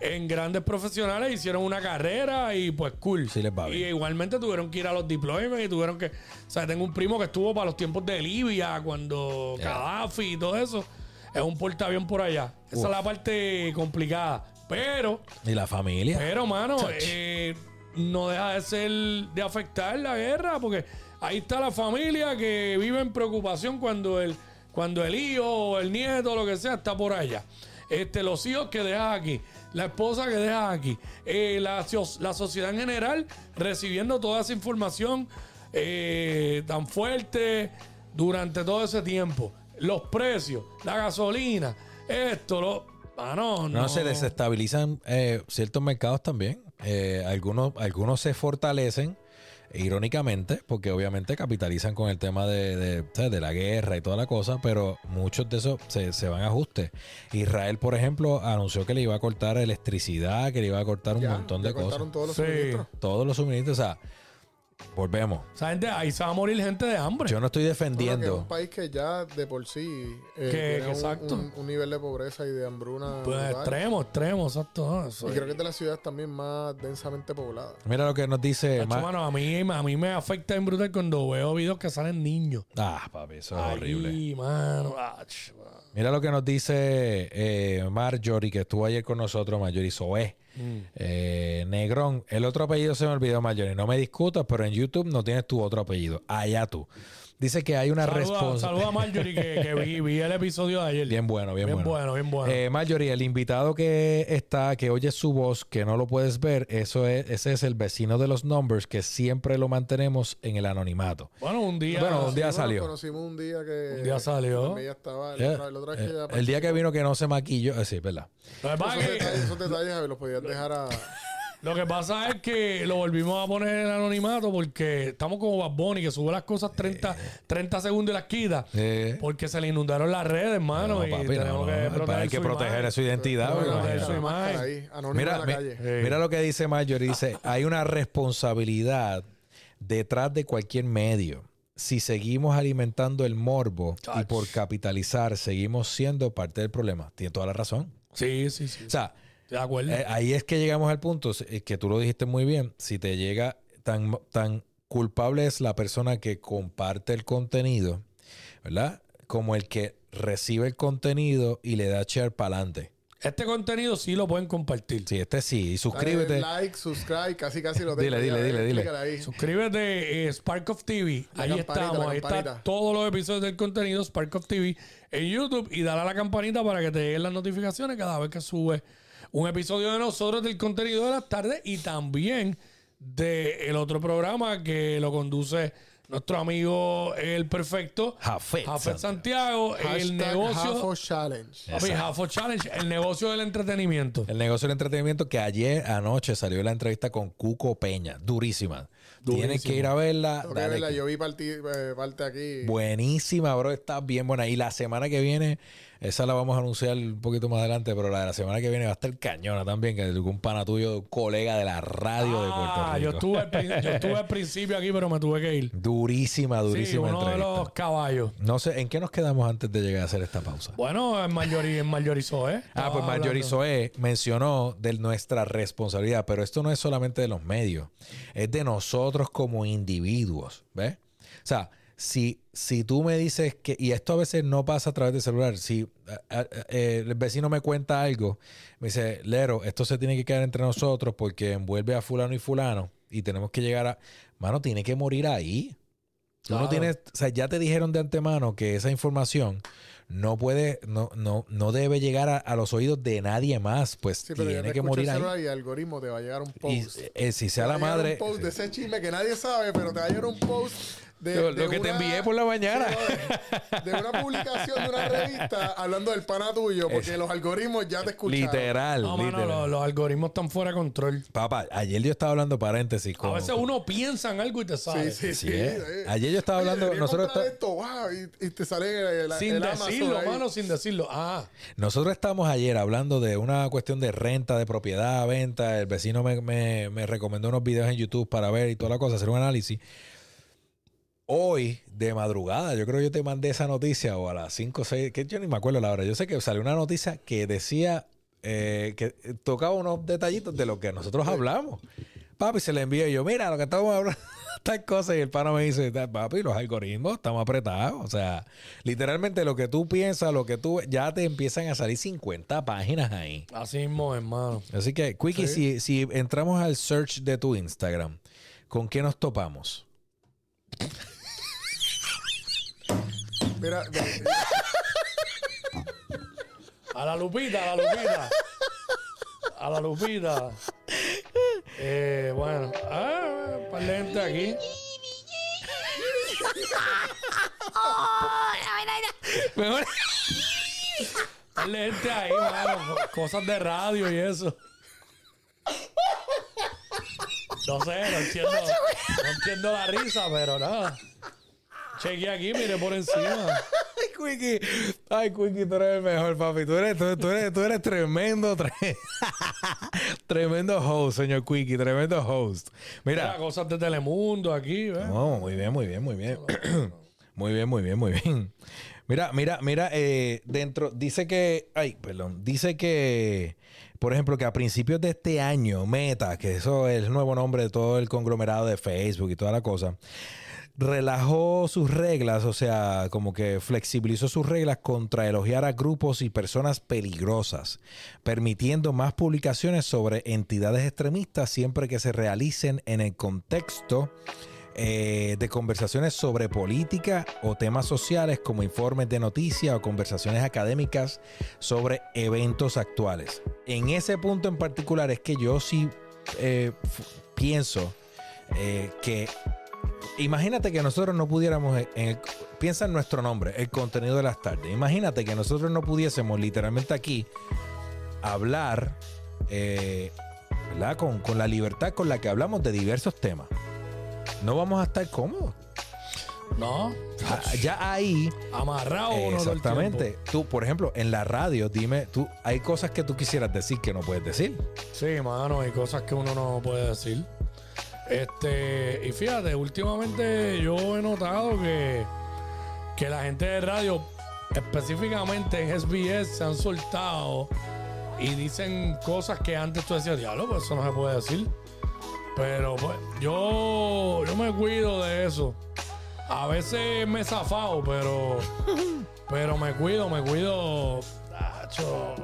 en grandes profesionales, hicieron una carrera y pues cool. Sí les va y igualmente tuvieron que ir a los deployments y tuvieron que... O sea, tengo un primo que estuvo para los tiempos de Libia, cuando Ya. Gaddafi y todo eso. Es un portaavión por allá. Esa es la parte complicada. Pero, Y la familia. pero, mano, eh, no deja de ser de afectar la guerra, porque ahí está la familia que vive en preocupación cuando el, cuando el hijo o el nieto o lo que sea está por allá. Este, los hijos que dejas aquí, la esposa que dejas aquí, eh, la, so- la sociedad en general recibiendo toda esa información eh, tan fuerte durante todo ese tiempo. Los precios, la gasolina, esto, lo. Ah, no, no. No, se desestabilizan eh, ciertos mercados también. Eh, algunos, algunos se fortalecen, irónicamente, porque obviamente capitalizan con el tema de, de, de la guerra y toda la cosa, pero muchos de esos se, se van a ajustes. Israel, por ejemplo, anunció que le iba a cortar electricidad, que le iba a cortar un Ya, montón de cosas. cortaron todos los Sí. suministros. Todos los suministros, o sea, volvemos. Esa gente, ahí se va a morir gente de hambre. Yo no estoy que es defendiendo. un país que ya de por sí eh, Que- tiene que un, exacto. un- un nivel de pobreza y de hambruna. Pues brutal. extremo, extremo, exacto. Y creo que es de las ciudades también más densamente pobladas. Mira lo que nos dice. Mano, a, mí, a mí me afecta en brutal cuando veo videos que salen niños. Ah, papi, eso es Ay, horrible. mano. ach, mano. Mira lo que nos dice eh, Marjorie, que estuvo ayer con nosotros, Marjorie Soe. Mm. Eh, Negrón, el otro apellido se me olvidó, Marjorie. No me discutas, pero en YouTube no tienes tu otro apellido. Allá tú. Dice que hay una responsabilidad. saluda a Marjorie que, que vi, vi el episodio de ayer. Bien bueno, bien, bien bueno. bueno, bien bueno. Eh, Marjorie, el invitado que está, que oye su voz, que no lo puedes ver, eso es, ese es el vecino de los numbers, que siempre lo mantenemos en el anonimato. bueno, un día. Bueno, un día Sí, bueno, salió. Conocimos un día que. Un día salió. estaba. Eh, otra, otra que eh, el día que vino que no se maquilló, eh, sí, verdad. Esos detalles, esos detalles a ver, los podías dejar a. Lo que pasa es que lo volvimos a poner en anonimato porque estamos como Bad Bunny que sube las cosas 30, 30 segundos y las quita. Eh, Porque se le inundaron las redes, hermano. No, y papi, tenemos no, que no, proteger hay que su proteger imagen. su identidad. Eso la imagen. ahí, Mira, en la mi- calle. Sí. mira lo que dice Marjorie. Dice, hay una responsabilidad detrás de cualquier medio. Si seguimos alimentando el morbo y por capitalizar seguimos siendo parte del problema. Tiene toda la razón. Sí, sí, sí. O sea, de acuerdo. eh, ahí es que llegamos al punto, eh, que tú lo dijiste muy bien, si te llega tan, tan culpable es la persona que comparte el contenido, ¿verdad? Como el que recibe el contenido y le da share para adelante. este contenido sí lo pueden compartir. Sí, este sí. Y Dale suscríbete. like, subscribe, casi casi lo Dile, tengo dile, dile, dile. ahí. Suscríbete eh, Spark of TV. La ahí estamos. Ahí está campanita. todos los episodios del contenido Spark of TV en YouTube. Y dale a la campanita para que te lleguen las notificaciones cada vez que sube un episodio de nosotros del contenido de las tardes. Y también del otro programa que lo conduce nuestro amigo El Perfecto. Jafet Jafet Santiago. Santiago. el negocio. Jafo Challenge. Papi, Jafo Challenge. El negocio del entretenimiento. El negocio del entretenimiento que ayer anoche salió la entrevista con Cuco Peña. Durísima. Tienes que ir a verla. Dale verla. Yo vi parti- eh, parte aquí. Buenísima, bro. Está bien buena. Y la semana que viene, esa la vamos a anunciar un poquito más adelante, pero la de la semana que viene va a estar cañona también, que es un pana tuyo, colega de la radio de Puerto Ah, Rico. yo estuve, al, yo estuve al principio aquí, pero me tuve que ir. Durísima, Sí, durísima uno de entrevista. los caballos. No sé, ¿en qué nos quedamos antes de llegar a hacer esta pausa? Bueno, en Marjorie, en ¿eh? Ah, pues Marjorie. Soe mencionó de nuestra responsabilidad, pero esto no es solamente de los medios, es de nosotros como individuos, ¿ves? O sea, si, si tú me dices que, y esto a veces no pasa a través del celular, si a- a- eh, el vecino me cuenta algo, me dice, Lero, esto se tiene que quedar entre nosotros porque envuelve a fulano y fulano y tenemos que llegar a, mano, tiene que morir ahí. Tú no tienes, o sea, ya te dijeron de antemano que esa información no puede, no, no, no debe llegar a, a los oídos de nadie más, pues Sí, pero ya tiene que morir el ahí. celular y el algoritmo te va a llegar un Y post. eh, si sea Te la madre, Un post de ese chisme que nadie sabe, pero te va a llegar un post de. Lo- de lo que te envié por la mañana. De, de una publicación de una revista hablando del pana tuyo, porque los algoritmos ya te escucharon. literal, No, mano, literal. los, los algoritmos están fuera de control. Papá, ayer yo estaba hablando paréntesis A con, veces uno piensa en algo y te sale. Sí, sí, Sí, sí. eh. eh. Ayer yo estaba Oye, hablando, nosotros, está- esto, wow, y, y te sale el, Sin el decirlo, ahí. mano, sin decirlo. Ah, nosotros estábamos ayer hablando de una cuestión de renta, de propiedad, venta. El vecino me, me- me recomendó unos videos en YouTube para ver y toda la cosa, hacer un análisis. Hoy, de madrugada, yo creo que yo te mandé esa noticia o a las 5 o 6, que yo ni me acuerdo la hora. Yo sé que salió una noticia que decía eh, que tocaba unos detallitos de lo que nosotros hablamos. Papi, se le envió yo, mira lo que estamos hablando. tal cosa y el pana me dice, papi, los algoritmos estamos apretados. O sea, literalmente lo que tú piensas, lo que tú, ya te empiezan a salir 50 páginas ahí. Así mismo, hermano. Así que, Quickie, si, si entramos al search de tu Instagram, ¿con qué nos topamos? Mira, de- A la lupita, a la lupita. A la lupita. Eh, bueno, ah, un par de gente aquí. Mejor- gente ahí, mano. co- Cosas de radio y eso. No sé, no entiendo, no entiendo la risa, pero nada. Chequeé aquí, mire por encima. Ay, Quickie. Ay, Quickie, tú eres el mejor, papi. Tú eres, tú, tú eres, tú eres tremendo, tre- tremendo host, señor Quickie. Tremendo host. Mira, Mira. cosas de Telemundo aquí, ¿ves? No, muy bien, muy bien, muy bien. muy bien, muy bien, muy bien. Mira, mira, mira, eh, dentro, dice que, ay, perdón, dice que, por ejemplo, que a principios de este año, Meta, que eso es el nuevo nombre de todo el conglomerado de Facebook y toda la cosa, relajó sus reglas, o sea, como que flexibilizó sus reglas contra elogiar a grupos y personas peligrosas, permitiendo más publicaciones sobre entidades extremistas siempre que se realicen en el contexto eh, de conversaciones sobre política o temas sociales como informes de noticias o conversaciones académicas sobre eventos actuales. En ese punto en particular es que yo sí eh, pienso eh, que imagínate que nosotros no pudiéramos, en el- piensa en nuestro nombre, el contenido de las tardes. Imagínate que nosotros no pudiésemos literalmente aquí hablar, eh, ¿verdad? Con, con la libertad con la que hablamos de diversos temas. No vamos a estar cómodos. No, Ah, Ya ahí, amarrado el exactamente. Tú, por ejemplo, en la radio, dime, tú, hay cosas que tú quisieras decir que no puedes decir. Sí, mano, hay cosas que uno no puede decir. Este, y fíjate, últimamente yo he notado que, que la gente de radio, específicamente en SBS, se han soltado y dicen cosas que antes tú decías, diablo, pues eso no se puede decir. Pero pues yo, yo me cuido de eso. A veces me he zafado, pero, pero me cuido, me cuido. tacho,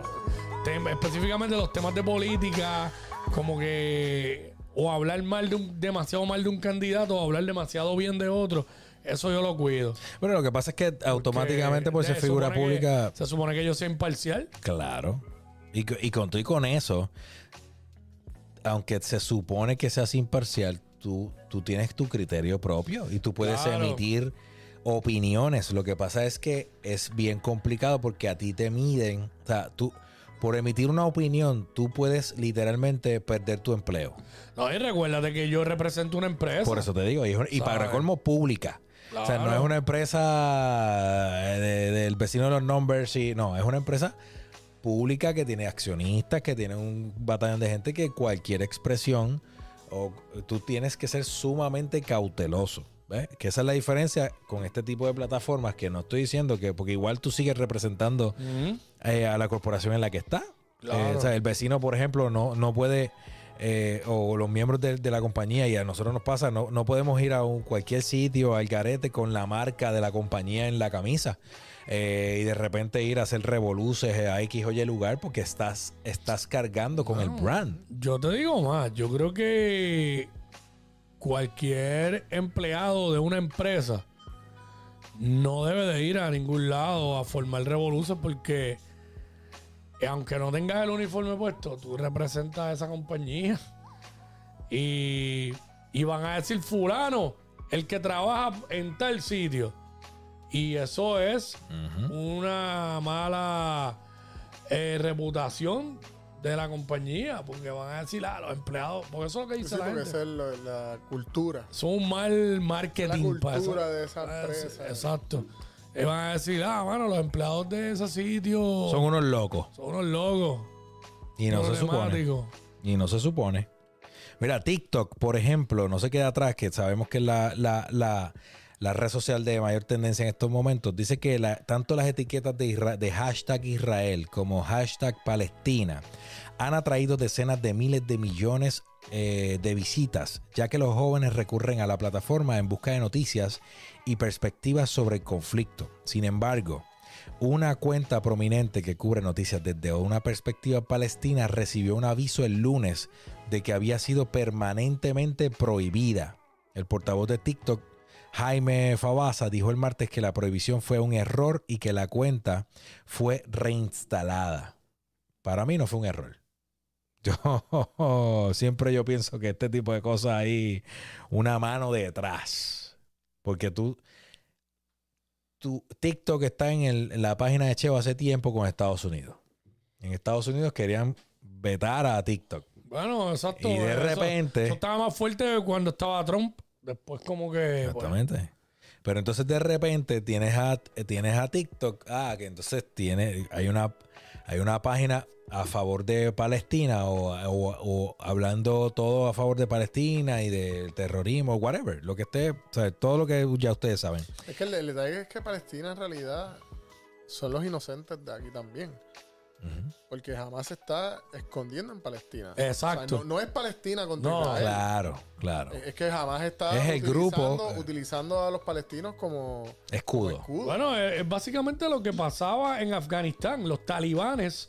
específicamente los temas de política, como que o hablar mal de un, demasiado mal de un candidato o hablar demasiado bien de otro, eso yo lo cuido. Bueno, lo que pasa es que automáticamente por Porque ser se figura que- pública, se supone que yo soy imparcial. claro. Y, y con y con eso, aunque se supone que seas imparcial, tú, tú tienes tu criterio propio y tú puedes Claro. emitir opiniones. Lo que pasa es que es bien complicado porque a ti te miden, o sea, tú por emitir una opinión, tú puedes literalmente perder tu empleo. No, y recuérdate que yo represento una empresa. Por eso te digo, y, y para colmo pública. O sea, no es una empresa de- del vecino de los numbers, y, no, es una empresa pública que tiene accionistas, que tiene un batallón de gente que cualquier expresión, o tú tienes que ser sumamente cauteloso. ¿Ves? Que esa es la diferencia con este tipo de plataformas que no estoy diciendo que, porque igual tú sigues representando eh, a la corporación en la que está. Claro. Eh, o sea, el vecino, por ejemplo, no, no puede, eh, o los miembros de, de la compañía, y a nosotros nos pasa, no, no podemos ir a un, cualquier sitio, al garete, con la marca de la compañía en la camisa. eh, y de repente ir a hacer revoluces a X o Y lugar porque estás, estás cargando con el brand. Yo te digo más, yo creo que cualquier empleado de una empresa no debe de ir a ningún lado a formar revoluciones porque aunque no tengas el uniforme puesto, tú representas a esa compañía y, y van a decir fulano, el que trabaja en tal sitio. Y eso es una mala eh, reputación de la compañía, porque van a decir, ah, los empleados, porque eso es lo que dice Sí, la porque gente. esa es la, la cultura. Son un mal marketing La para cultura de esa Ah, empresa. Exacto. Y van a decir, ah, mano, los empleados de ese sitio Son unos locos. son unos locos. Y no se supone. Y no se supone. Mira, TikTok, por ejemplo, no se queda atrás, que sabemos que es la, la, la, la red social de mayor tendencia en estos momentos. Dice que tanto las etiquetas de hashtag Israel como hashtag Palestina han atraído decenas de miles de millones eh, de visitas, ya que los jóvenes recurren a la plataforma en busca de noticias y perspectivas sobre el conflicto. Sin embargo, una cuenta prominente que cubre noticias desde una perspectiva palestina recibió un aviso el lunes de que había sido permanentemente prohibida. El portavoz de TikTok, Jaime Fabasa, dijo el martes que la prohibición fue un error y que la cuenta fue reinstalada. Para mí no fue un error. Yo siempre yo pienso que este tipo de cosas hay una mano detrás. Porque tú, tu TikTok está en, el- en la página de Cheo hace tiempo con Estados Unidos. En Estados Unidos querían vetar a TikTok. Bueno, exacto. Y de eso- repente- Eso, estaba más fuerte cuando estaba Trump. Después, como que. pues, Exactamente. Pero entonces de repente tienes a, tienes a TikTok. Ah, que entonces tiene, hay una, hay una página a favor de Palestina o, o- o hablando todo a favor de Palestina y del terrorismo, whatever. Lo que esté, o sea, todo lo que ya ustedes saben. Es que el detalle es que Palestina en realidad son los inocentes de aquí también. Porque jamás se está escondiendo en Palestina. Exacto. O sea, no, no es Palestina contra No, Israel. Claro, claro. Es que jamás está Es el grupo. utilizando- utilizando a los palestinos como, como Escudo. escudo. Bueno, es, básicamente lo que pasaba en Afganistán. Los talibanes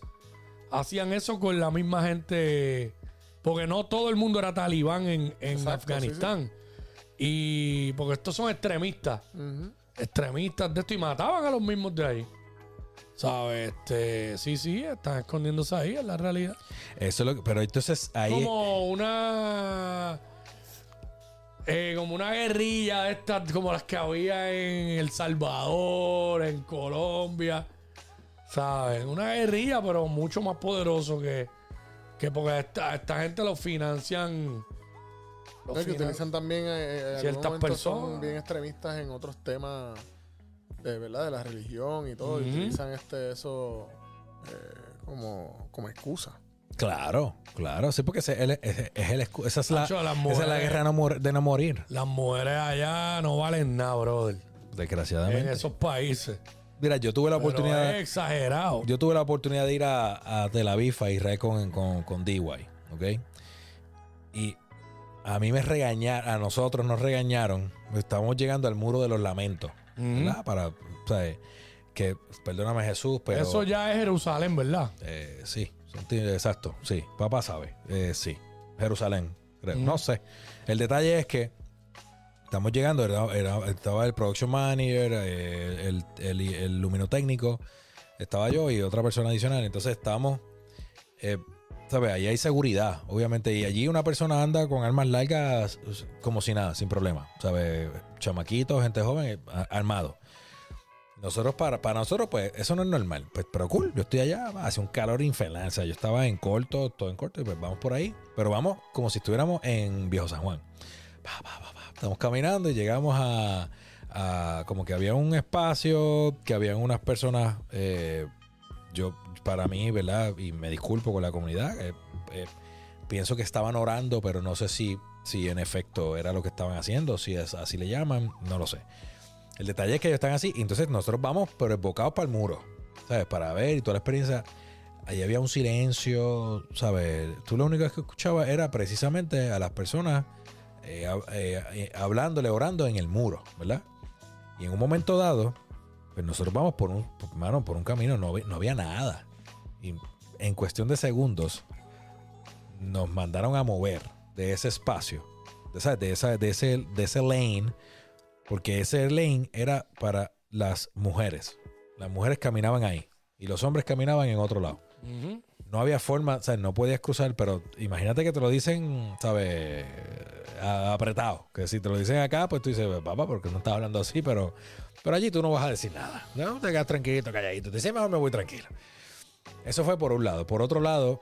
hacían eso con la misma gente. Porque no todo el mundo era talibán en, en Exacto, Afganistán. Y porque estos son extremistas. Extremistas de esto y mataban a los mismos de ahí. ¿Sabes? Este, sí, sí, están escondiéndose ahí, es la realidad. Eso es lo que, pero entonces ahí Como una. eh, como una guerrilla de estas, como las que había en El Salvador, en Colombia. ¿Sabes? Una guerrilla, pero mucho más poderoso que. Que porque esta, esta gente lo financian. lo que finan- utilizan también eh, en Ciertas momentos son personas. bien extremistas en otros temas de verdad de la religión y todo y utilizan este eso eh, como, como excusa Claro, claro, sí, porque ese- él es, es- es el esa es la, esa es la guerra no mor- de no morir, Las mujeres allá no valen nada, brother. En desgraciadamente. esos países. Mira, yo tuve la Pero oportunidad, es exagerado. yo tuve la oportunidad de ir a, a Tel Aviv, a Israel con, con, con DY, ¿ok? Y a mí me regañaron, a nosotros nos regañaron, estamos llegando al muro de los lamentos. ¿Verdad? Para, o sea, que, perdóname Jesús, pero... Eso ya es Jerusalén, ¿verdad? Eh, sí, exacto, sí, papá sabe, eh, sí, Jerusalén, creo. No sé. El detalle es que estamos llegando, era- era- estaba el production manager, eh, el, el, el luminotécnico, estaba yo y otra persona adicional, entonces estábamos, eh, ¿sabes? Ahí hay seguridad, obviamente, y allí una persona anda con armas largas como si nada, sin problema, ¿sabes? Chamaquitos, gente joven, eh, armado. Nosotros, para, para nosotros, pues, eso no es normal. Pues, pero cool, yo estoy allá, hace un calor infernal. O sea, yo estaba en corto, todo en corto, y pues vamos por ahí. Pero vamos como si estuviéramos en Viejo San Juan. Estamos caminando y llegamos a, a- como que había un espacio, que habían unas personas, eh, yo, para mí, ¿verdad? Y me disculpo con la comunidad. eh, eh, pienso que estaban orando, pero no sé si, si en efecto era lo que estaban haciendo, si es, así le llaman, no lo sé. El detalle es que ellos están así, entonces nosotros vamos, pero enfocados para el muro, ¿sabes? Para ver y toda la experiencia. Allí había un silencio, ¿sabes? Tú lo único que escuchabas era precisamente a las personas eh, hab- hablándole, orando en el muro, ¿verdad? Y en un momento dado, pues nosotros vamos por un, mano, por un camino, no, no había nada. Y en cuestión de segundos, nos mandaron a mover de ese espacio, de, esa, de, esa, de, ese, de ese lane, porque ese lane era para las mujeres. Las mujeres caminaban ahí y los hombres caminaban en otro lado. Ujú. No había forma, o sea, no podías cruzar, pero imagínate que te lo dicen, ¿sabes? Apretado. Que si te lo dicen acá, pues tú dices, papá, porque no estás hablando así, pero, pero allí tú no vas a decir nada. No, te quedas tranquilito, calladito. Te dices, mejor me voy tranquilo. Eso fue por un lado. Por otro lado,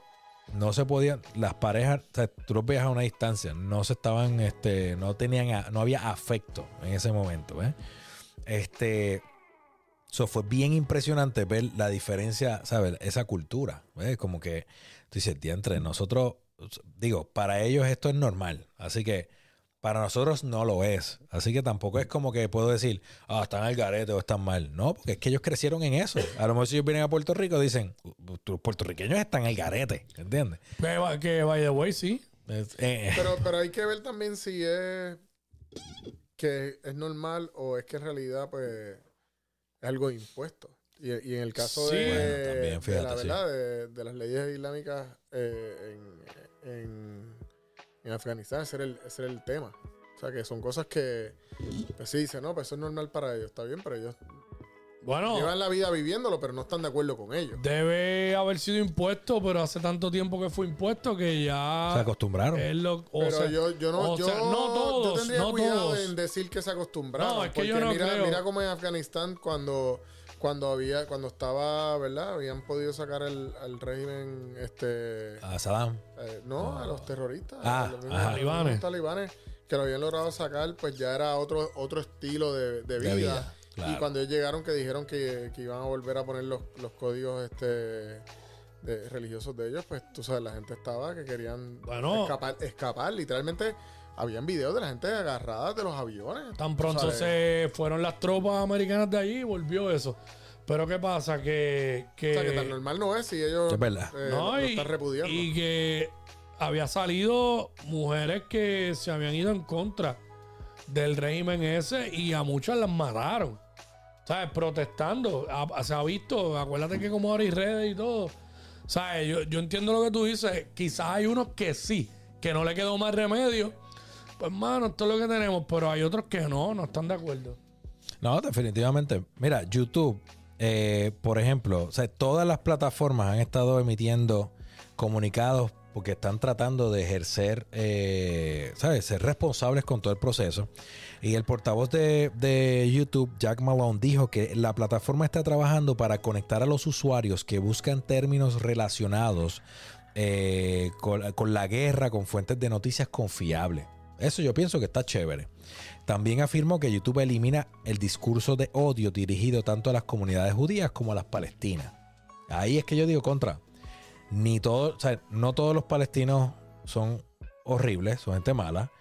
no se podían, las parejas, o sea, tú los veías a una distancia, no se estaban, este, no tenían, no había afecto en ese momento, ¿eh? Este, eso fue bien impresionante ver la diferencia, ¿sabes? Esa cultura, ¿ves? Como que tú dices, entre nosotros, digo, para ellos esto es normal, así que para nosotros no lo es. Así que tampoco es como que puedo decir, ah, están al garete o están mal. No, porque es que ellos crecieron en eso. A lo mejor si ellos vienen a Puerto Rico, dicen, los puertorriqueños están al garete, ¿entiendes? Que, que, by the way, sí. Es- eh, Pero, pero hay que ver también si es que es normal o es que en realidad pues es algo impuesto. Y, y en el caso Sí. de, Bueno, también, de la sí. verdad de, de las leyes islámicas eh, en, en, en Afganistán, ese era, el, ese era el tema. O sea que son cosas que pues sí dice, no, pues eso es normal para ellos, está bien, pero ellos Bueno, llevan la vida viviéndolo, pero no están de acuerdo con ellos. debe haber sido impuesto, pero hace tanto tiempo que fue impuesto que ya. se acostumbraron. es lo- o Pero sea, yo, yo no, o yo, sea, no todos, yo tendría no cuidado todos. en decir que se acostumbraron. No, es que porque yo no mira, creo. mira cómo en Afganistán cuando, cuando había, cuando estaba, ¿verdad? Habían podido sacar el, al régimen, este, A Saddam. eh, no, a los terroristas, Ah, a los mismos- los Talibanes. talibanes, que lo habían logrado sacar, pues ya era otro, otro estilo de, de vida. De vida, claro. Y cuando ellos llegaron que dijeron que, que iban a volver a poner los, los códigos, este de, religiosos de ellos, pues tú sabes, la gente estaba que querían Bueno. escapar, escapar. Literalmente, habían videos de la gente agarrada de los aviones. Tan pronto se fueron las tropas americanas de allí, volvió eso. Pero ¿qué pasa? Que. que O sea, que tan normal no es si ellos Es verdad. eh, no, lo, lo y, están repudiando. y que había salido mujeres que se habían ido en contra del régimen ese y a muchas las mataron. ¿Sabes? Protestando. A- se ha visto, acuérdate que como ahora hay redes y todo. ¿Sabes? Yo, yo entiendo lo que tú dices. Quizás hay unos que sí, que no le quedó más remedio. Pues, mano, esto es lo que tenemos. Pero hay otros que no, no están de acuerdo. No, definitivamente. Mira, YouTube, eh, por ejemplo, todas las plataformas han estado emitiendo comunicados porque están tratando de ejercer, eh, ¿sabes? Ser responsables con todo el proceso. Y el portavoz de, YouTube, Jack Malone, dijo que la plataforma está trabajando para conectar a los usuarios que buscan términos relacionados eh, con la guerra, con fuentes de noticias confiables. Eso yo pienso que está chévere. También afirmó que YouTube elimina el discurso de odio dirigido tanto a las comunidades judías como a las palestinas. Ahí es que yo digo contra. Ni no todos los palestinos son horribles, son gente mala.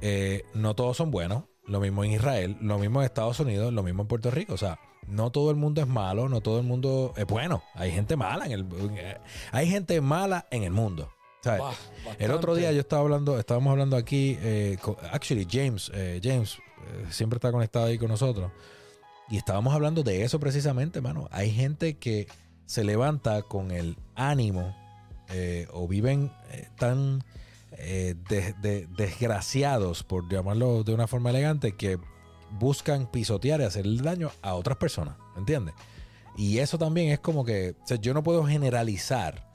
Eh, no todos son buenos. Lo mismo en Israel, lo mismo en Estados Unidos, lo mismo en Puerto Rico. O sea, no todo el mundo es malo, no todo el mundo es bueno. Hay gente mala en el, eh, hay gente mala en el mundo. ¿Sabes? Bah, El otro día yo estaba hablando, estábamos hablando aquí, eh, con- actually James, eh, James eh, siempre está conectado ahí con nosotros y estábamos hablando de eso precisamente, mano. Hay gente que se levanta con el ánimo o viven tan de- de- desgraciados, por llamarlo de una forma elegante, que buscan pisotear y hacerle daño a otras personas, ¿entiendes? Y eso también es como que, o sea, yo no puedo generalizar.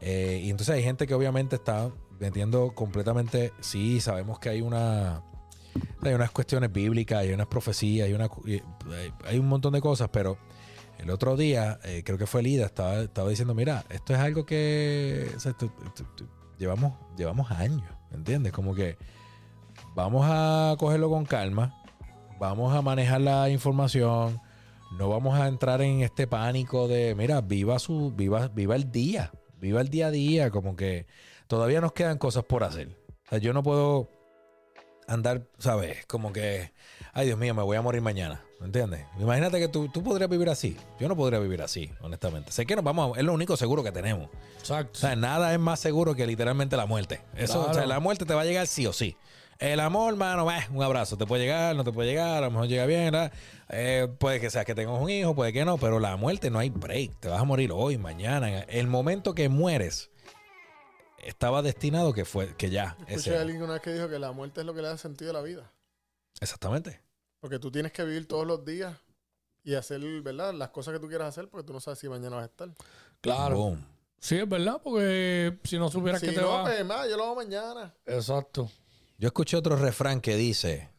Eh, y entonces hay gente que obviamente está metiendo completamente, sí, sabemos que hay una, hay unas cuestiones bíblicas, hay unas profecías, hay, una, hay, un montón de cosas, pero el otro día, eh, creo que fue Lida, estaba, estaba diciendo, mira, esto es algo que llevamos, llevamos años, ¿entiendes? Como que vamos a cogerlo con calma, vamos a manejar la información, no vamos a entrar en este pánico de, mira, viva su, viva, viva el día, viva el día a día, como que todavía nos quedan cosas por hacer. O sea, yo no puedo andar, ¿sabes? Como que, ay Dios mío, me voy a morir mañana, ¿me entiendes? Imagínate que tú, tú podrías vivir así. Yo no podría vivir así, honestamente. Sé que nos vamos, a- es lo único seguro que tenemos. Exacto. O sea, nada es más seguro que literalmente la muerte. Eso, Claro. o sea, la muerte te va a llegar sí o sí. El amor, mano, eh, un abrazo. Te puede llegar, no te puede llegar, a lo mejor llega bien, ¿verdad? Eh, puede que sea que tengas un hijo, puede que no, pero la muerte no hay break. Te vas a morir hoy, mañana. El momento que mueres estaba destinado que fue, que ya. Escuché ese- a alguien una vez que dijo que la muerte es lo que le da sentido a la vida. Exactamente. Porque tú tienes que vivir todos los días y hacer, ¿verdad? Las cosas que tú quieras hacer porque tú no sabes si mañana vas a estar. Claro. Boom. Sí, es verdad, porque si no supieras Si que te no, va. pues, más, yo lo hago mañana. Exacto. Yo escuché otro refrán que dice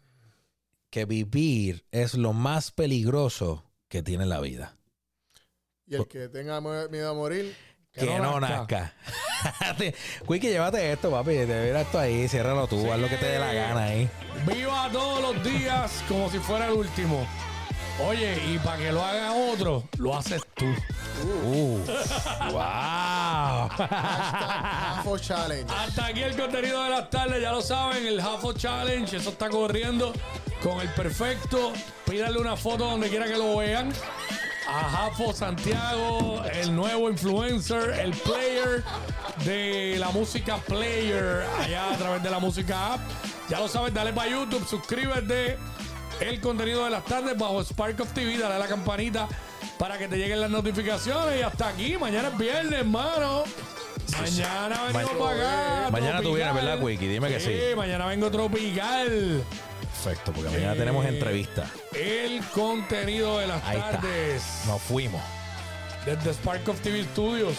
que vivir es lo más peligroso que tiene la vida. Y el que tenga miedo a morir, Que, no, nazca. Quickie, llévate esto, papi. Te verás esto ahí, ciérralo tú, haz lo que te dé la gana ahí. Viva todos los días como si fuera el último. Oye, y para que lo haga otro, lo haces tú. Uh, wow. hashtag AFO Challenge. Hasta aquí el contenido de las tardes, ya lo saben, el Jafo Challenge, eso está corriendo con el perfecto. Pídale una foto donde quiera que lo vean. A Jafo Santiago, el nuevo influencer, el player de la música player, allá a través de la música app. Ya lo sabes, dale para YouTube, suscríbete. El contenido de las tardes bajo Spark of TV, dale a la campanita para que te lleguen las notificaciones. Y hasta aquí, mañana es viernes, hermano. Mañana venimos Ma- para acá. Mañana tú vienes, ¿verdad, Wiki? Dime que sí. mañana vengo tropical. Perfecto, porque mañana Eh, tenemos entrevista. El contenido de las Ahí está. tardes Nos fuimos. desde Spark of TV Studios.